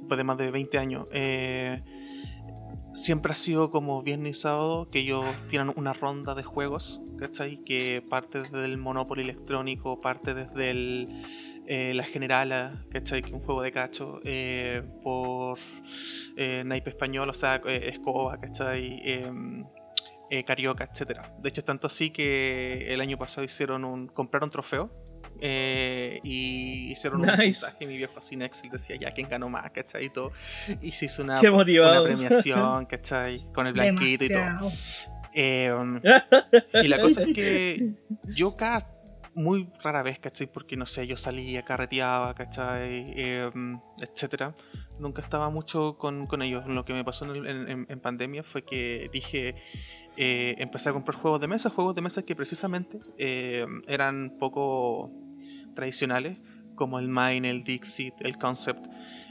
después de más de 20 años, eh, siempre ha sido como viernes y sábado que ellos tienen una ronda de juegos, ¿cachai? Que parte desde el Monopoly electrónico, parte desde el eh, La Generala, ¿cachai? Que un juego de cacho, eh, por eh, Naipe Español, o sea, eh, Escoba, ¿cachai? Em, eh, Carioca, etc. De hecho, tanto así que el año pasado hicieron un. compraron trofeo. eh, y hicieron un Nice. puntaje. Mi viejo así en Excel decía ya quién ganó más, ¿cachai? Y todo. Y se hizo una, una premiación, ¿cachai? Con el blanquito y todo. Demasiado. Eh, y la cosa es que yo cada muy rara vez, ¿cachai? Porque no sé, yo salía, carreteaba, ¿cachai? Um, etcétera. Nunca estaba mucho con, con ellos. Lo que me pasó en- en pandemia fue que dije, eh, empecé a comprar juegos de mesa, juegos de mesa que precisamente eh, eran poco tradicionales, como el Mine, el Dixit, el Concept.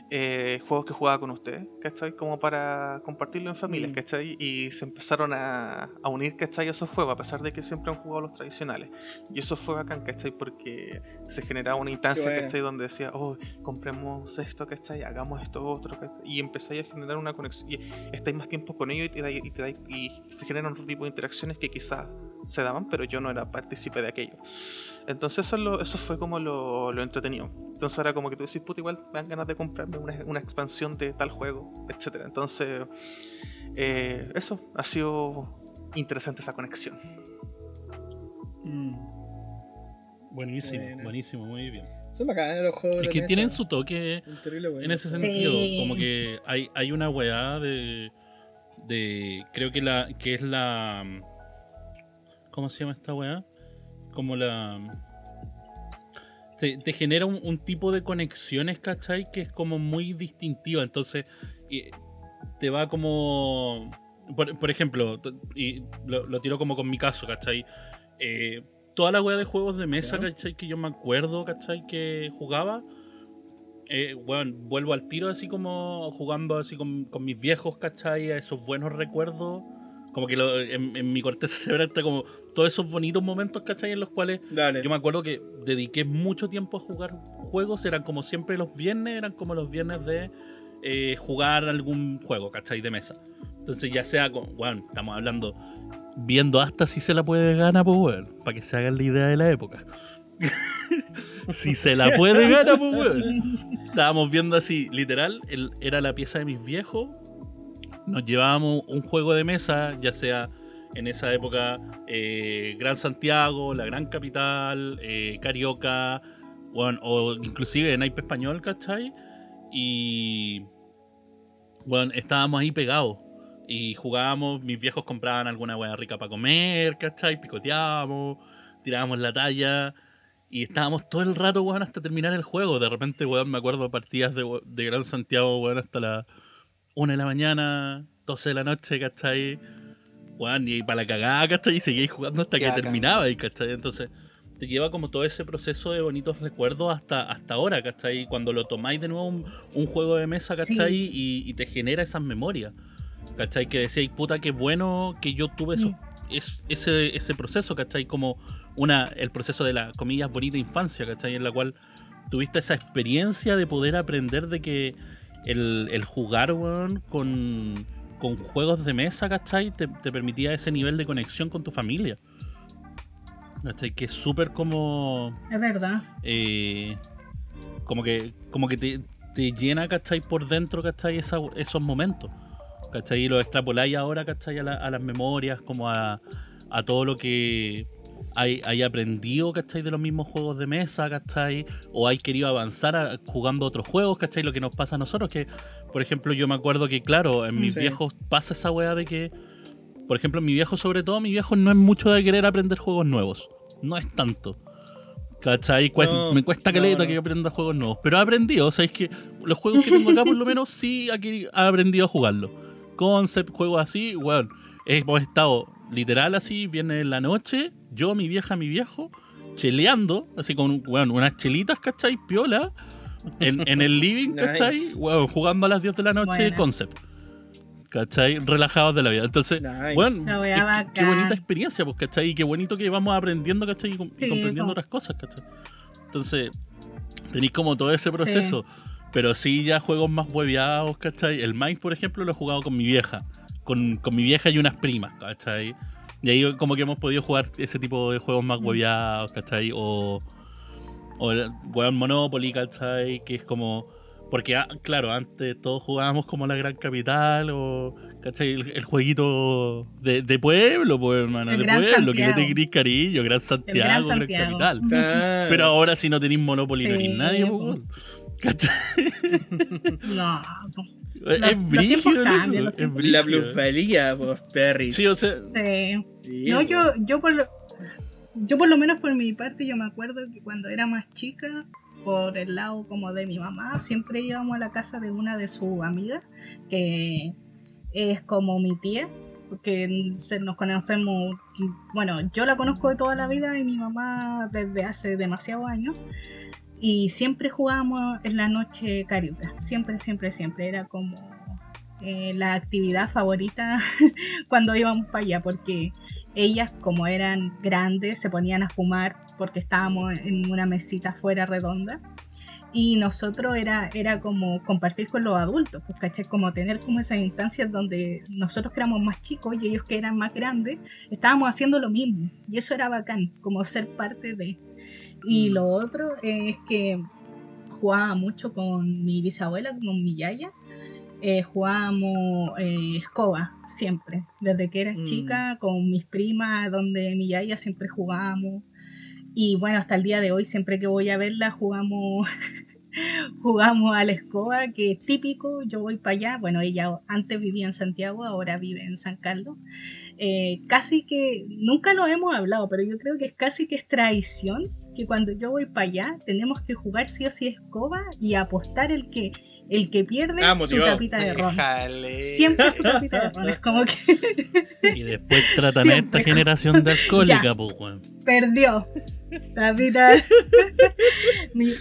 Eh, juegos que jugaba con ustedes, ¿cachai? Como para compartirlo en familias, Mm. ¿cachai? Y se empezaron a, a unir, ¿cachai? A esos juegos, a pesar de que siempre han jugado los tradicionales. Y eso fue bacán, ¿cachai? Porque se generaba una instancia, bueno. ¿cachai? Donde decía, oh, compremos esto, ¿cachai? Hagamos esto otro, ¿cachai? Y empezáis a generar una conexión. Y estáis más tiempo con ellos y, te dais- y, te dais- y se generan otro tipo de interacciones que quizás se daban, pero yo no era partícipe de aquello. Entonces eso, es lo- eso fue como lo, lo entretenido. Entonces ahora como que tú decís, puta, igual me dan ganas de comprarme una, una expansión de tal juego, etcétera Entonces, eh, eso, ha sido interesante esa conexión. Mm. Buenísimo, buenísimo, muy bien. Son bacanes los juegos. Es que mesa. tienen su toque buenos. en ese Sí. sentido. Como que hay, hay una weá de. de. creo que la. que es la. ¿Cómo se llama esta weá? Como la. Te, te genera un, un tipo de conexiones, ¿cachai? Que es como muy distintiva. Entonces, te va como. Por, por ejemplo, y lo, lo tiro como con mi caso, ¿cachai? Eh, toda la weá de juegos de mesa. ¿cachai? Que yo me acuerdo, ¿cachai? Que jugaba. Eh, bueno, vuelvo al tiro así como jugando así con, con mis viejos, ¿cachai? A esos buenos recuerdos. Como que lo- en, en mi corteza cerebral está como todos esos bonitos momentos, ¿cachai? En los cuales Dale. yo me acuerdo que dediqué mucho tiempo a jugar juegos, eran como siempre los viernes, eran como los viernes de eh, jugar algún juego, ¿cachai? De mesa. Entonces ya sea con, bueno, estamos hablando, viendo hasta si se la puede ganar, pues bueno, para que se hagan la idea de la época. si se la puede ganar, pues bueno. Estábamos viendo así, literal, el- era la pieza de mis viejos. Nos llevábamos un juego de mesa, ya sea en esa época eh, Gran Santiago, la Gran Capital, eh, Carioca, bueno, o inclusive Naipe Español, ¿cachai? Y bueno, estábamos ahí pegados. Y jugábamos, mis viejos compraban alguna hueá rica para comer, ¿cachai? Picoteábamos, tirábamos la talla. Y estábamos todo el rato, weón, hasta terminar el juego. De repente, weón, me acuerdo partidas de, de Gran Santiago, weón, hasta las 1 de la mañana, 12 de la noche, ¿cachai? Weón, y para la cagada, ¿cachai? Y seguíais jugando hasta que terminaba, ¿cachai? Entonces, te lleva como todo ese proceso de bonitos recuerdos hasta, hasta ahora, ¿cachai? Cuando lo tomáis de nuevo un, un juego de mesa, ¿cachai? Y, y te genera esas memorias, ¿cachai? Que decíais, puta, qué bueno que yo tuve esos- es- ese, ese proceso, ¿cachai? Como una, el proceso de la, comillas, bonita infancia, ¿cachai? En la cual tuviste esa experiencia de poder aprender de que el, el jugar, weón, con, con juegos de mesa, ¿cachai? Te, te permitía ese nivel de conexión con tu familia. ¿Cachai? Que es súper como... Es verdad. eh, como que, como que te, te llena, ¿cachai? Por dentro, ¿cachai? Esa- esos momentos. ¿Cachai? Y lo extrapoláis ahora, ¿cachai? A, la- a las memorias, como a, a todo lo que hay, hay aprendido, ¿cachai? De los mismos juegos de mesa, ¿cachai? O hay querido avanzar a- jugando otros juegos, ¿cachai? Lo que nos pasa a nosotros, que, por ejemplo, yo me acuerdo que, claro, en mis Sí. viejos pasa esa weá de que, por ejemplo, mi viejo, sobre todo, mi viejo no es mucho de querer aprender juegos nuevos. No es tanto. ¿Cachai? Cuest- No, me cuesta no, caleta no. que aprenda juegos nuevos. Pero ha aprendido, ¿sabéis que los juegos que tengo acá, por lo menos, sí queri- ha aprendido a jugarlo. Concept, juegos así, weón. Hemos estado literal así, viene en la noche, yo, mi vieja, mi viejo, cheleando, así con weón, unas chelitas, ¿cachai? Piola, en, en el living, ¿cachai? Nice. Jugando a las 10 de la noche. Concept. ¿Cachai? Relajados de la vida. Entonces, Nice. bueno, qué- bonita experiencia, pues, ¿cachai? Y qué bonito que vamos aprendiendo, ¿cachai? Y, com- y Sí, comprendiendo otras cosas, ¿cachai? Entonces, tenéis como todo ese proceso. Pero sí, ya juegos más hueveados, ¿cachai? El Mind, por ejemplo, lo he jugado con mi vieja. Con, con mi vieja y unas primas, ¿cachai? Y ahí como que hemos podido jugar ese tipo de juegos más Mm. hueveados, ¿cachai? O, O el weón Monopoly, ¿cachai? Que es como. Porque, ah, claro, antes todos jugábamos como la gran capital o, ¿cachai? El, el jueguito de, de pueblo, pues, hermano, El de pueblo, que le Santiago. te querís cariño, Gran Santiago, Gran, Santiago. capital. Claro. Pero ahora si no tenéis Monopoly no Sí, tenéis nadie, pues. ¿cachai? No. Es los brígido, cambian, loco, los es La plusvalía, pues, Perry. Sí, o sea, sí. Sí, No, yo, yo por lo, yo por lo menos por mi parte, yo me acuerdo que cuando era más chica, por el lado como de mi mamá, siempre íbamos a la casa de una de sus amigas, que es como mi tía, que nos conocemos, bueno, yo la conozco de toda la vida y mi mamá desde hace demasiados años. Y siempre jugábamos en la noche carioca, siempre, siempre, siempre. Era como eh, la actividad favorita cuando íbamos para allá, porque ellas como eran grandes se ponían a fumar porque estábamos en una mesita fuera redonda. Y nosotros era, era como compartir con los adultos, pues caché, como tener como esas instancias donde nosotros que éramos más chicos y ellos que eran más grandes, estábamos haciendo lo mismo. Y eso era bacán, como ser parte de... Y Mm. lo otro es que jugaba mucho con mi bisabuela, con mi yaya, eh, jugábamos eh, escoba siempre, desde que era Mm. chica, con mis primas, donde mi yaya siempre jugábamos. Y bueno, hasta el día de hoy, siempre que voy a verla, jugamos, jugamos a la escoba, que es típico, yo voy para allá, bueno, ella antes vivía en Santiago, ahora vive en San Carlos. Eh, casi que, nunca lo hemos hablado, pero yo creo que es casi que es traición que cuando yo voy para allá tenemos que jugar sí o sí escoba y apostar el que el que pierde Ah, su tapita de ron. Déjale. Siempre su tapita de ron. Es como que y después tratan a esta generación de alcohólica, pues, weón. Perdió. Tapita. Mi-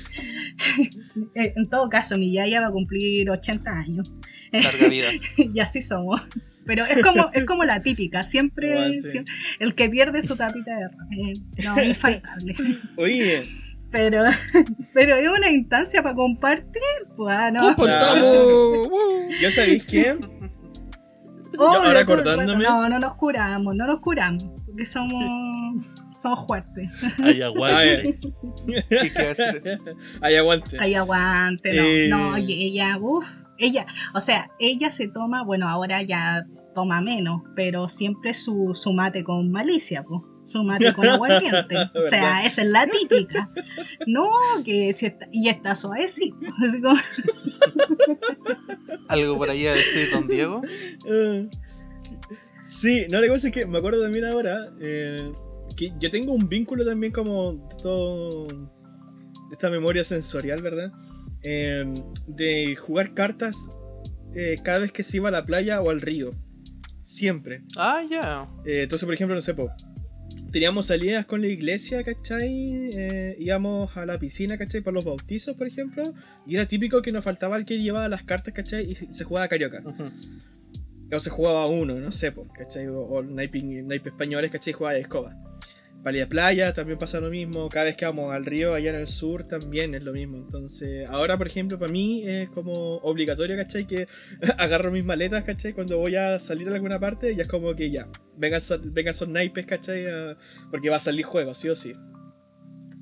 eh, en todo caso, mi yaya va a cumplir 80 años. Larga vida. y así somos. Pero es como, es como la típica, siempre, el que pierde su tapita de. Eh, no, infaltable. Oye, Pero, pero es una instancia para compartir. Pues, ah, no. ¿yo sabéis qué? Oh, Yo ahora acordándome- No, no nos curamos, no nos curamos. Porque somos, somos fuertes. Ay, aguante. Ahí aguante. Ahí aguante, no. Eh. No, y ella, uff, ella, o sea, ella se toma, bueno, ahora ya toma menos, pero siempre su, su mate con malicia, pues. Su mate con aguardiente. o sea, esa es la típica. No, que si está, y está suavecito. Así como, ¿Algo por ahí a decir, don Diego? Eh, Sí, no, la cosa es que me acuerdo también ahora eh, que yo tengo un vínculo también como de todo esta memoria sensorial, ¿verdad? Eh, de jugar cartas eh, cada vez que se iba a la playa o al río. Siempre. Ah, ya. Eh, entonces, por ejemplo, no sé, po, teníamos salidas con la iglesia, ¿cachai? Eh, íbamos a la piscina, ¿cachai? Para los bautizos, por ejemplo. Y era típico que nos faltaba el que llevaba las cartas, ¿cachai? Y se jugaba carioca. Ujú. O se jugaba uno, no sé, po, ¿cachai? O, o naiping- naipes españoles, ¿cachai? Jugaba de escoba. Para ir a playa también pasa lo mismo. Cada vez que vamos al río allá en el sur también es lo mismo. Entonces, ahora, por ejemplo, para mí es como obligatorio, ¿cachai? Que agarro mis maletas, ¿cachai? Cuando voy a salir a alguna parte, ya es como que ya, vengan, so- vengan esos naipes, ¿cachai? Ah, porque va a salir juego, sí o sí.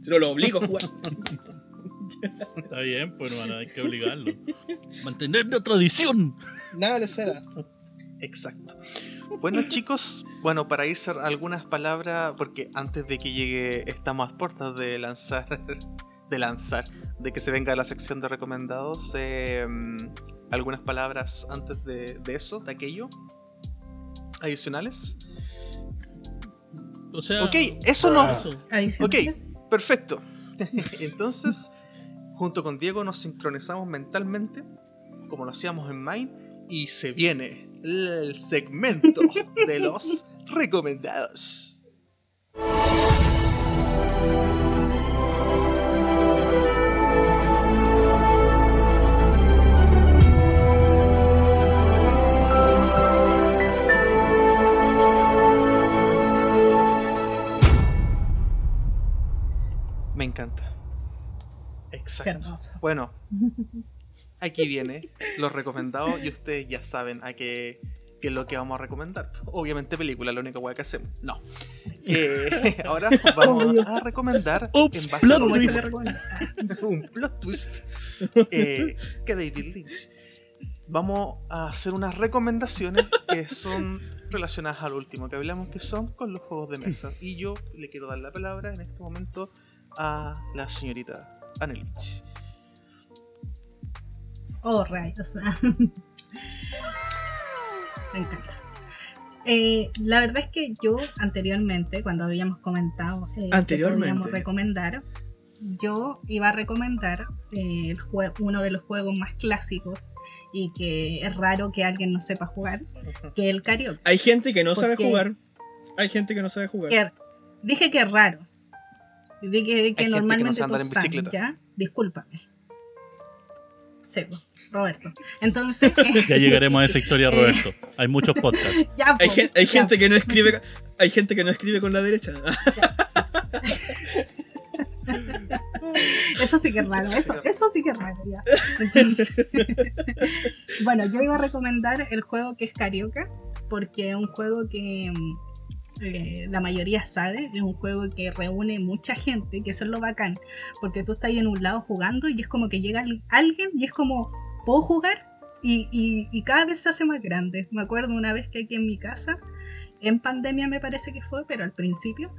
Si no lo obligo a jugar. Está bien, pues, hermano, hay que obligarlo. Mantener la tradición. Nada le será. Exacto. Bueno, chicos, bueno, para ir cer- algunas palabras, porque antes de que llegue estamos a puertas de lanzar, de lanzar, de que se venga la sección de recomendados, eh, algunas palabras antes de, de eso, de aquello, adicionales. O sea, Ok, eso no. eso. adicionales. Perfecto. Entonces, junto con Diego nos sincronizamos mentalmente, como lo hacíamos en Mind, y se viene el segmento de los recomendados. Me encanta. Exacto. Bueno, aquí viene los recomendados y ustedes ya saben a qué, que es lo que vamos a recomendar. Obviamente película, la única weá que hacemos. No. Eh, ahora vamos a recomendar Ups, en base plot a que- que twist. recomiendo. un plot twist eh, que David Lynch. Vamos a hacer unas recomendaciones que son relacionadas al último que hablamos, que son con los juegos de mesa. Y yo le quiero dar la palabra en este momento a la señorita Anne Oh, rayos. Me encanta. Eh, la verdad es que yo anteriormente, cuando habíamos comentado eh, que Anteriormente. recomendar, yo iba a recomendar eh, el uno de los juegos más clásicos y que es raro que alguien no sepa jugar, que el karaoke. Hay gente que no sabe jugar. Hay gente que no sabe jugar. Que- dije que es raro. Dije que, que gente que no normalmente sabe andar en bicicleta. ¿ya? Discúlpame. Sí, pues, Roberto. Entonces, eh, Ya llegaremos a esa historia, Roberto. Hay muchos podcasts. ya, Hay, pues, gen- hay ya, gente que no escribe. Hay gente que no escribe con la derecha. Eso sí que es raro, eso, eso sí que es raro, ya. Entonces, bueno, yo iba a recomendar el juego que es Carioca, porque es un juego que mm, eh, la mayoría sabe, es un juego que reúne mucha gente, que eso es lo bacán, porque tú estás ahí en un lado jugando y es como que llega al- alguien y es como, ¿puedo jugar? Y, y- y cada vez se hace más grande. Me acuerdo una vez que aquí en mi casa, en pandemia me parece que fue, pero al principio,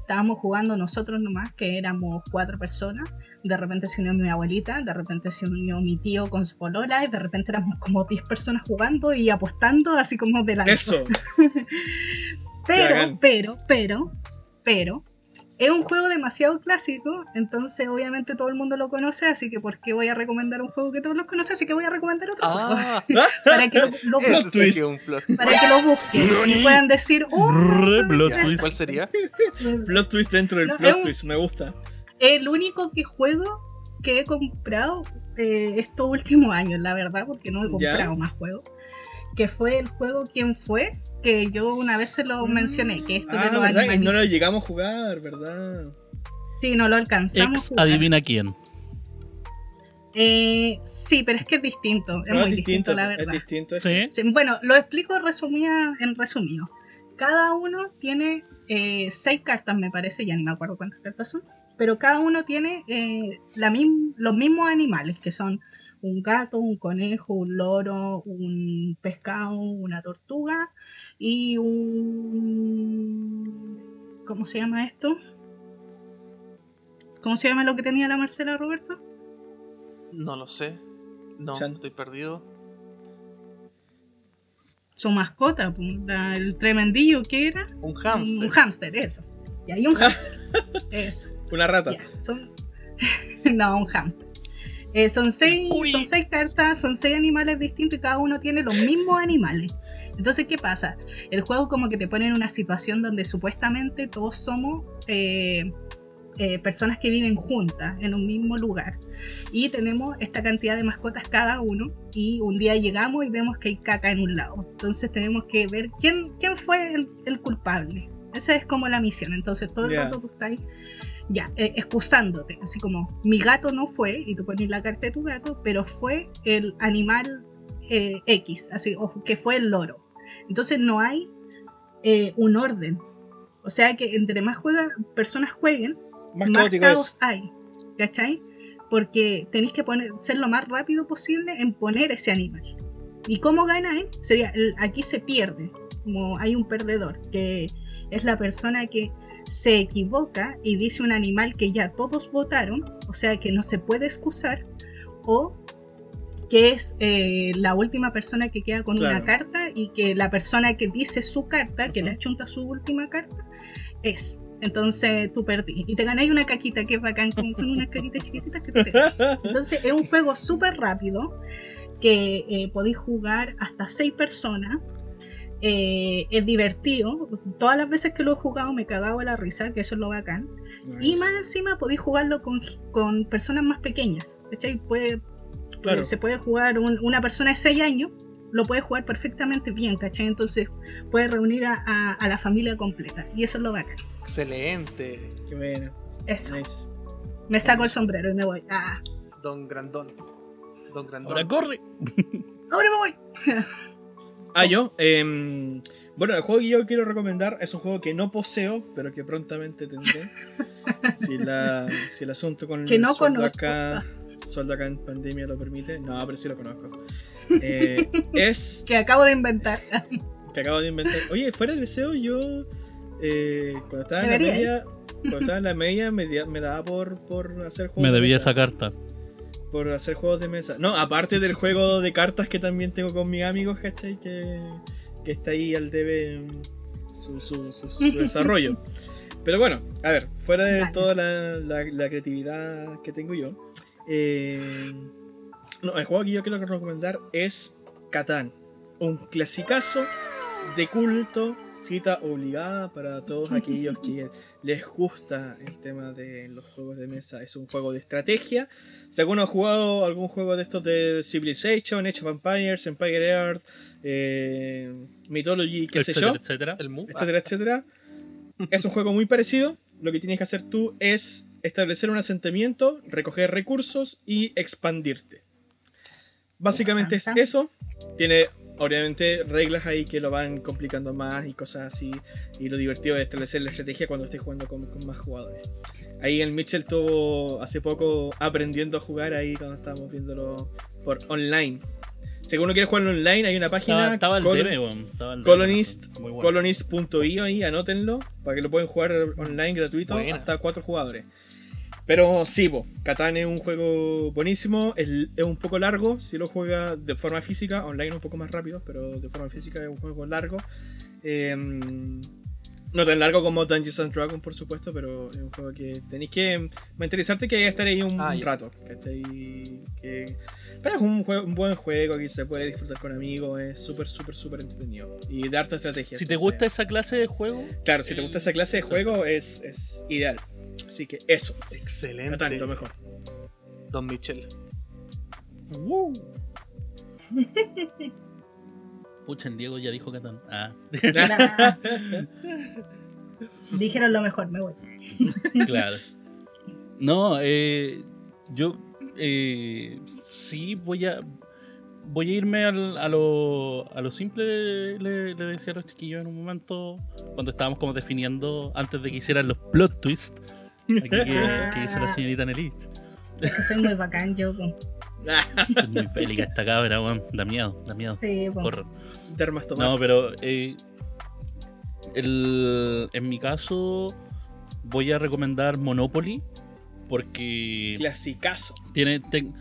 estábamos jugando nosotros nomás, que éramos cuatro personas. De repente se unió mi abuelita, de repente se unió mi tío con su polola, y de repente éramos como 10 personas jugando y apostando, así como de la Eso. Pero, pero, pero, pero, es un juego demasiado clásico, entonces obviamente todo el mundo lo conoce, así que ¿por qué voy a recomendar un juego que todos los conocen? Así que voy a recomendar otro juego. Ah, Para que lo, lo para que lo busquen y puedan decir, oh, Re plot Ya, twist. ¿Cuál sería? Plot twist dentro del No, plot un- twist. Me gusta. el único que juego que he comprado eh, estos últimos años, la verdad, porque no he ¿Ya? comprado más juegos, que fue el juego ¿Quién fue? Que yo una vez se lo mencioné, que esto Ah, de los verdad, y animalitos. no lo llegamos a jugar, ¿verdad? Sí, no lo alcanzamos. a Ex jugar. adivina quién. Eh, sí, pero es que es distinto, es No, muy distinto, la es verdad. distinto. es- Sí. Sí, bueno, lo explico resumida, en resumido. Cada uno tiene eh, seis cartas, me parece, ya ni me acuerdo cuántas cartas son, pero cada uno tiene eh, la mim- los mismos animales, que son un gato, un conejo, un loro, un pescado, una tortuga y un... ¿Cómo se llama esto? ¿Cómo se llama lo que tenía la Marcela Roberto? No lo sé. No, Chan. estoy perdido. Su mascota, el tremendillo que era. Un Un hámster. hámster, eso. Y hay un hámster. eso. Una rata. son... no, un hámster. Eh, son, seis, Uy. son seis cartas, son seis animales distintos y cada uno tiene los mismos animales. Entonces, ¿qué pasa? El juego como que te pone en una situación donde supuestamente todos somos eh, eh, personas que viven juntas en un mismo lugar. Y tenemos esta cantidad de mascotas cada uno. Y un día llegamos y vemos que hay caca en un lado. Entonces tenemos que ver quién, quién fue el, el culpable. Esa es como la misión. Entonces todo el Ya. rato tú estás ahí, ya, eh, excusándote. Así como, mi gato no fue, y tú pones la carta de tu gato, pero fue el animal eh, X, así, o que fue el loro. Entonces no hay eh, un orden. O sea que entre más juega, personas jueguen, Más más caos es. hay. ¿Cachai? Porque tenéis que poner, ser lo más rápido posible en poner ese animal. ¿Y cómo ganáis? Sería, el- aquí se pierde. Como hay un perdedor, que es la persona que se equivoca y dice un animal que ya todos votaron, o sea que no se puede excusar, o que es eh, la última persona que queda con una carta y que la persona que dice su carta, que le achunta su última carta, es. Entonces tú perdí. Y te ganáis una caquita que es bacán, como son unas caquitas chiquititas que te Entonces es un juego súper rápido que eh, podéis jugar hasta seis personas. Eh, es divertido. Todas las veces que lo he jugado me cagaba la risa, que eso es lo bacán. Y Nice. más encima podéis jugarlo con, con personas más pequeñas. ¿cachai? Puede, Claro. eh, se puede jugar un- una persona de 6 años, lo puede jugar perfectamente bien, ¿cachai? Entonces puede reunir a, a- a la familia completa. Y eso es lo bacán. Excelente. Qué bueno. Eso. Nice. Me saco el sombrero y me voy. Ah, Don Grandón. Don Grandón. Ahora corre. ahora me voy. Ah, yo. em, bueno, el juego que yo quiero recomendar es un juego que no poseo, pero que prontamente tendré. si, la, si el asunto con Que no el sueldo conozco. acá, sueldo acá en pandemia lo permite. No, pero sí lo conozco. Eh, es Que acabo de inventar. que acabo de inventar. Oye, fuera del deseo, yo eh, cuando estaba en la media, cuando estaba en la media me, me daba por, por hacer juegos. Me de debía esa carta. Por hacer juegos de mesa. No, aparte del juego de cartas que también tengo con mis amigos, ¿cachai? Que, que está ahí al debe mm, su, su- su- su desarrollo. Pero bueno, a ver, fuera de toda la, la- la creatividad que tengo yo. eh, no, el juego que yo quiero recomendar es Catán. Un clasicazo de culto, cita obligada para todos aquellos que les gusta el tema de los juegos de mesa. Es un juego de estrategia. Si alguno ha jugado algún juego de estos de Civilization, Age of Empires, Empire Earth, eh, Mythology, qué sé etcétera, yo, etcétera. El etcétera, etcétera. Es un juego muy parecido. Lo que tienes que hacer tú es establecer un asentamiento, recoger recursos y expandirte. Básicamente es eso. Tiene obviamente reglas ahí que lo van complicando más y cosas así. Y lo divertido es establecer la estrategia cuando estés jugando con, con más jugadores. Ahí el Mitchell estuvo hace poco aprendiendo a jugar ahí cuando estábamos viéndolo por online. Si alguno quiere jugarlo online, hay una página. Estaba, estaba el Col-. Estaba el. Colonist, bueno. colonist.io ahí, anótenlo, para que lo pueden jugar online gratuito Buena. hasta cuatro jugadores. Pero sí, po, Catán es un juego buenísimo, es, es un poco largo, si lo juega de forma física, online un poco más rápido, pero de forma física es un juego largo. Eh, no tan largo como Dungeons and Dragons, por supuesto, pero es un juego que tenéis que mentalizarte que hay que estar ahí un Ah, rato, ¿cachai? Que... Pero es un, juego- un buen juego que se puede disfrutar con amigos, es súper, súper, súper entretenido. Y de harta estrategia. Si te gusta esa clase de juego, Claro, si te gusta esa clase de juego es, es ideal. Así que eso, Excelente. Catán, lo mejor. Don Michel. pucha, el Diego ya dijo Catán. Ah, Dijeron lo mejor, me voy. claro. No, eh, yo eh, sí voy a voy a irme al- a, lo, a lo simple, le, le decía a los chiquillos en un momento, cuando estábamos como definiendo, antes de que hicieran los plot twists, aquí que, que hizo la señorita Nelich. Es que soy muy bacán, yo. Es muy bélica esta cabra, weón. Da miedo, da miedo. Sí, tomar. No, pero eh, el- en mi caso voy a recomendar Monopoly porque Clasicazo. tiene ten-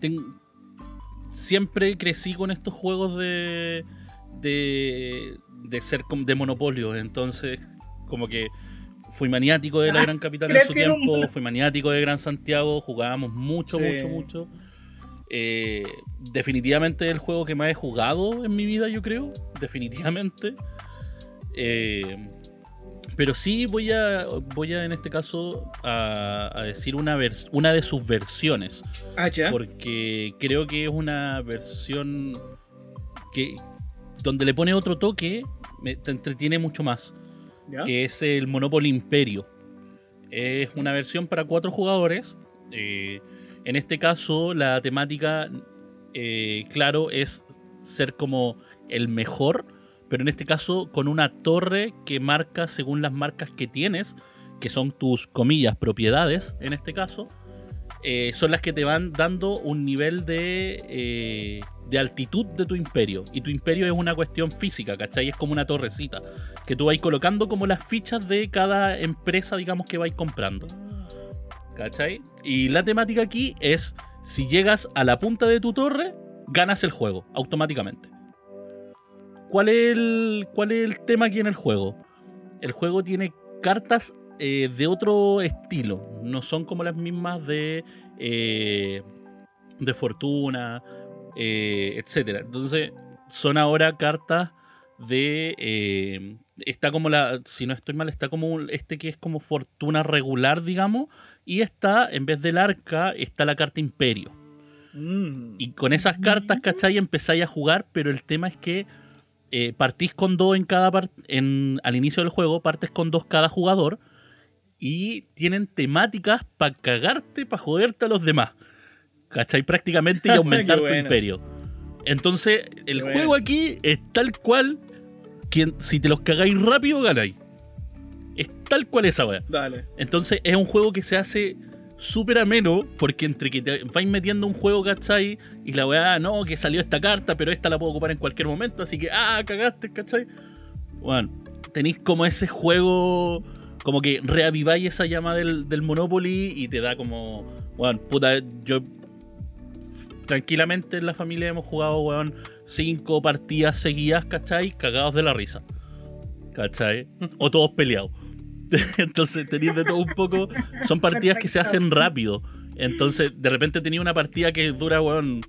ten- siempre crecí con estos juegos de de, de ser de monopolio, entonces como que fui maniático de la Ah, Gran Capital en su tiempo, fui maniático de Gran Santiago, jugábamos mucho, Sí. mucho, mucho. Eh, definitivamente el juego que más he jugado en mi vida, yo creo. Definitivamente. Eh, pero sí voy a, voy a en este caso a, a decir una, vers- una de sus versiones. Ah, ya. Porque creo que es una versión que donde le pone otro toque, me, te entretiene mucho más Que es el Monopoly Imperio. Es una versión para cuatro jugadores. Eh, en este caso, la temática, eh, claro, es ser como el mejor, pero en este caso con una torre que marca según las marcas que tienes, que son tus comillas propiedades, en este caso, eh, son las que te van dando un nivel de, eh, de altitud de tu imperio. Y tu imperio es una cuestión física, ¿cachai? Es como una torrecita que tú vais colocando como las fichas de cada empresa, digamos, que vais comprando. ¿Cachai? Y la temática aquí es, si llegas a la punta de tu torre, ganas el juego, automáticamente. ¿Cuál es el, cuál es el tema aquí en el juego? El juego tiene cartas eh, de otro estilo, no son como las mismas de, eh, de fortuna, eh, etc. Entonces, son ahora cartas de... eh, está como la, si no estoy mal, está como este que es como fortuna regular, digamos, y está, en vez del arca, está la carta imperio. Mm. Y con esas cartas, ¿cachai? Empezáis a jugar, pero el tema es que eh, partís con dos en cada en al inicio del juego, partes con dos cada jugador y tienen temáticas para cagarte, para joderte a los demás. ¿Cachai? Prácticamente y aumentar tu imperio. Entonces, el Bueno. juego aquí es tal cual que si te los cagáis rápido, ganáis. Es tal cual esa weá. Dale. Entonces es un juego que se hace súper ameno porque entre que te vais metiendo un juego, ¿cachai? Y la weá, no, que salió esta carta, pero esta la puedo ocupar en cualquier momento, así que, ah, cagaste, ¿cachai? Bueno, tenéis como ese juego, como que reaviváis esa llama del, del Monopoly y te da como, bueno, puta, yo tranquilamente en la familia hemos jugado, weón, cinco partidas seguidas, ¿cachai? Cagados de la risa. ¿Cachai? O todos peleados. Entonces tenéis de todo un poco. Son partidas que se hacen rápido. Entonces, de repente tenía una partida que dura, weón,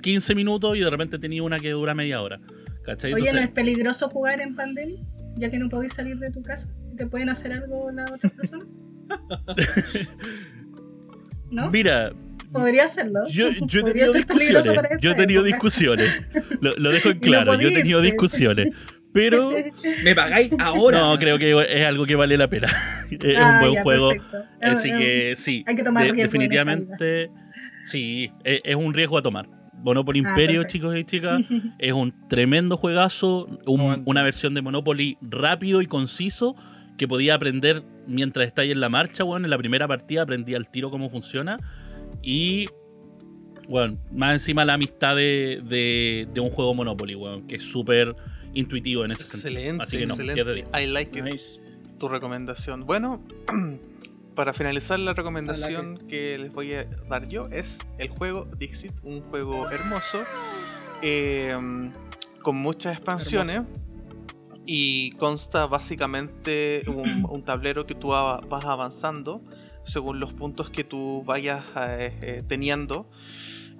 15 minutos y de repente tenía una que dura media hora. ¿Cachai? Oye, ¿no es peligroso jugar en pandemia? Ya que no podéis salir de tu casa te pueden hacer algo las otras personas. ¿No? mira, Podría hacerlo. yo, yo he tenido discusiones. Yo he tenido época. discusiones. Lo, lo dejo en no claro. Yo he tenido pues. discusiones. Pero ¿Me pagáis ahora? no, creo que es algo que vale la pena. es Ah, un buen ya, juego. perfecto. Así es- que sí, hay que tomar de- definitivamente sí, es, es un riesgo a tomar. Monopoly Ah, Imperio, chicos y chicas, es un tremendo juegazo, un- una versión de Monopoly rápido y conciso que podía aprender mientras estáis en la marcha, bueno, en la primera partida aprendí al tiro cómo funciona y bueno, más encima la amistad de, de- de un juego Monopoly, bueno, que es súper intuitivo en ese sentido. Excelente, Así que no, 10 de excelente. 10. I like it. Nice. tu recomendación. Bueno, para finalizar la recomendación que les voy a dar yo es el juego Dixit, un juego hermoso eh, con muchas expansiones y consta básicamente un, un tablero que tú va- vas avanzando según los puntos que tú vayas eh, eh, teniendo.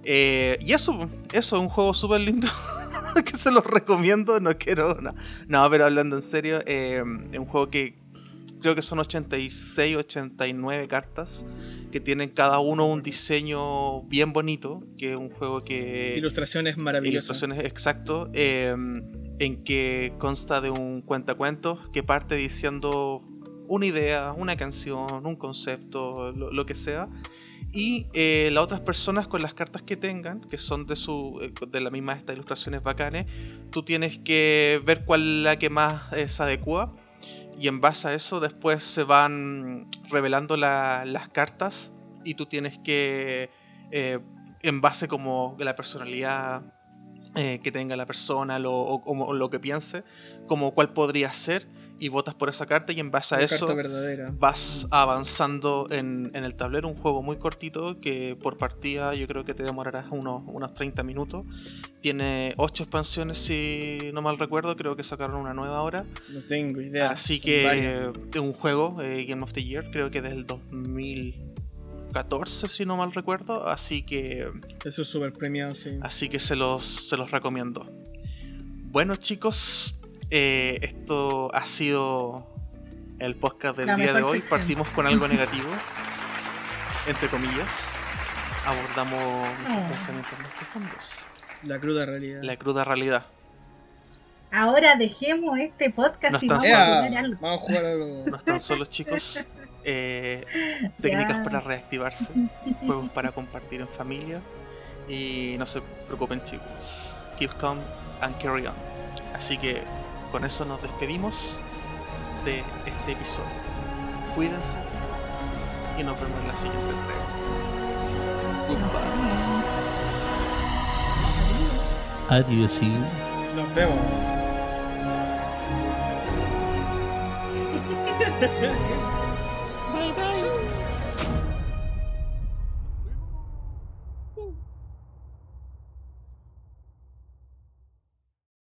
Eh, y eso, eso es un juego súper lindo que se los recomiendo. No quiero, no, no, pero hablando en serio, eh, es un juego que creo que son 86, 89 cartas que tienen cada uno un diseño bien bonito, que es un juego que... Ilustraciones maravillosas. Ilustraciones exacto, eh, en que consta de un cuentacuentos que parte diciendo una idea, una canción, un concepto, lo, lo que sea. Y eh, las otras personas con las cartas que tengan, que son de su eh, de la misma estas ilustraciones bacanes, tú tienes que ver cuál es la que más eh, se adecua. Y en base a eso después se van revelando la- las cartas y tú tienes que, eh, en base como la personalidad eh, que tenga la persona lo, o, como lo que piense, como cuál podría ser y votas por esa carta y en base a Una eso vas avanzando en, en el tablero, un juego muy cortito que por partida yo creo que te demorarás unos, unos 30 minutos. Tiene 8 expansiones si no mal recuerdo, creo que sacaron una nueva ahora. No tengo idea. Así Son que varias. es un juego, eh, Game of the Year, creo que desde el 2014 si no mal recuerdo, así que Eso es súper premiado, sí. Así que se los, se los recomiendo. Bueno chicos, eh, esto ha sido el podcast del La día de hoy. sección. Partimos con algo negativo, entre comillas. Abordamos nuestros Oh. pensamientos más profundos. La cruda realidad. La cruda realidad. Ahora dejemos este podcast No y vamos solo. a vamos a jugar algo. No están solos chicos. Eh, técnicas para reactivarse. Juegos para compartir en familia. Y no se preocupen chicos. Keep calm and carry on. Así que con eso nos despedimos de este episodio. Cuídense y nos vemos en la siguiente entrega. Goodbye. Adiós. Nos vemos.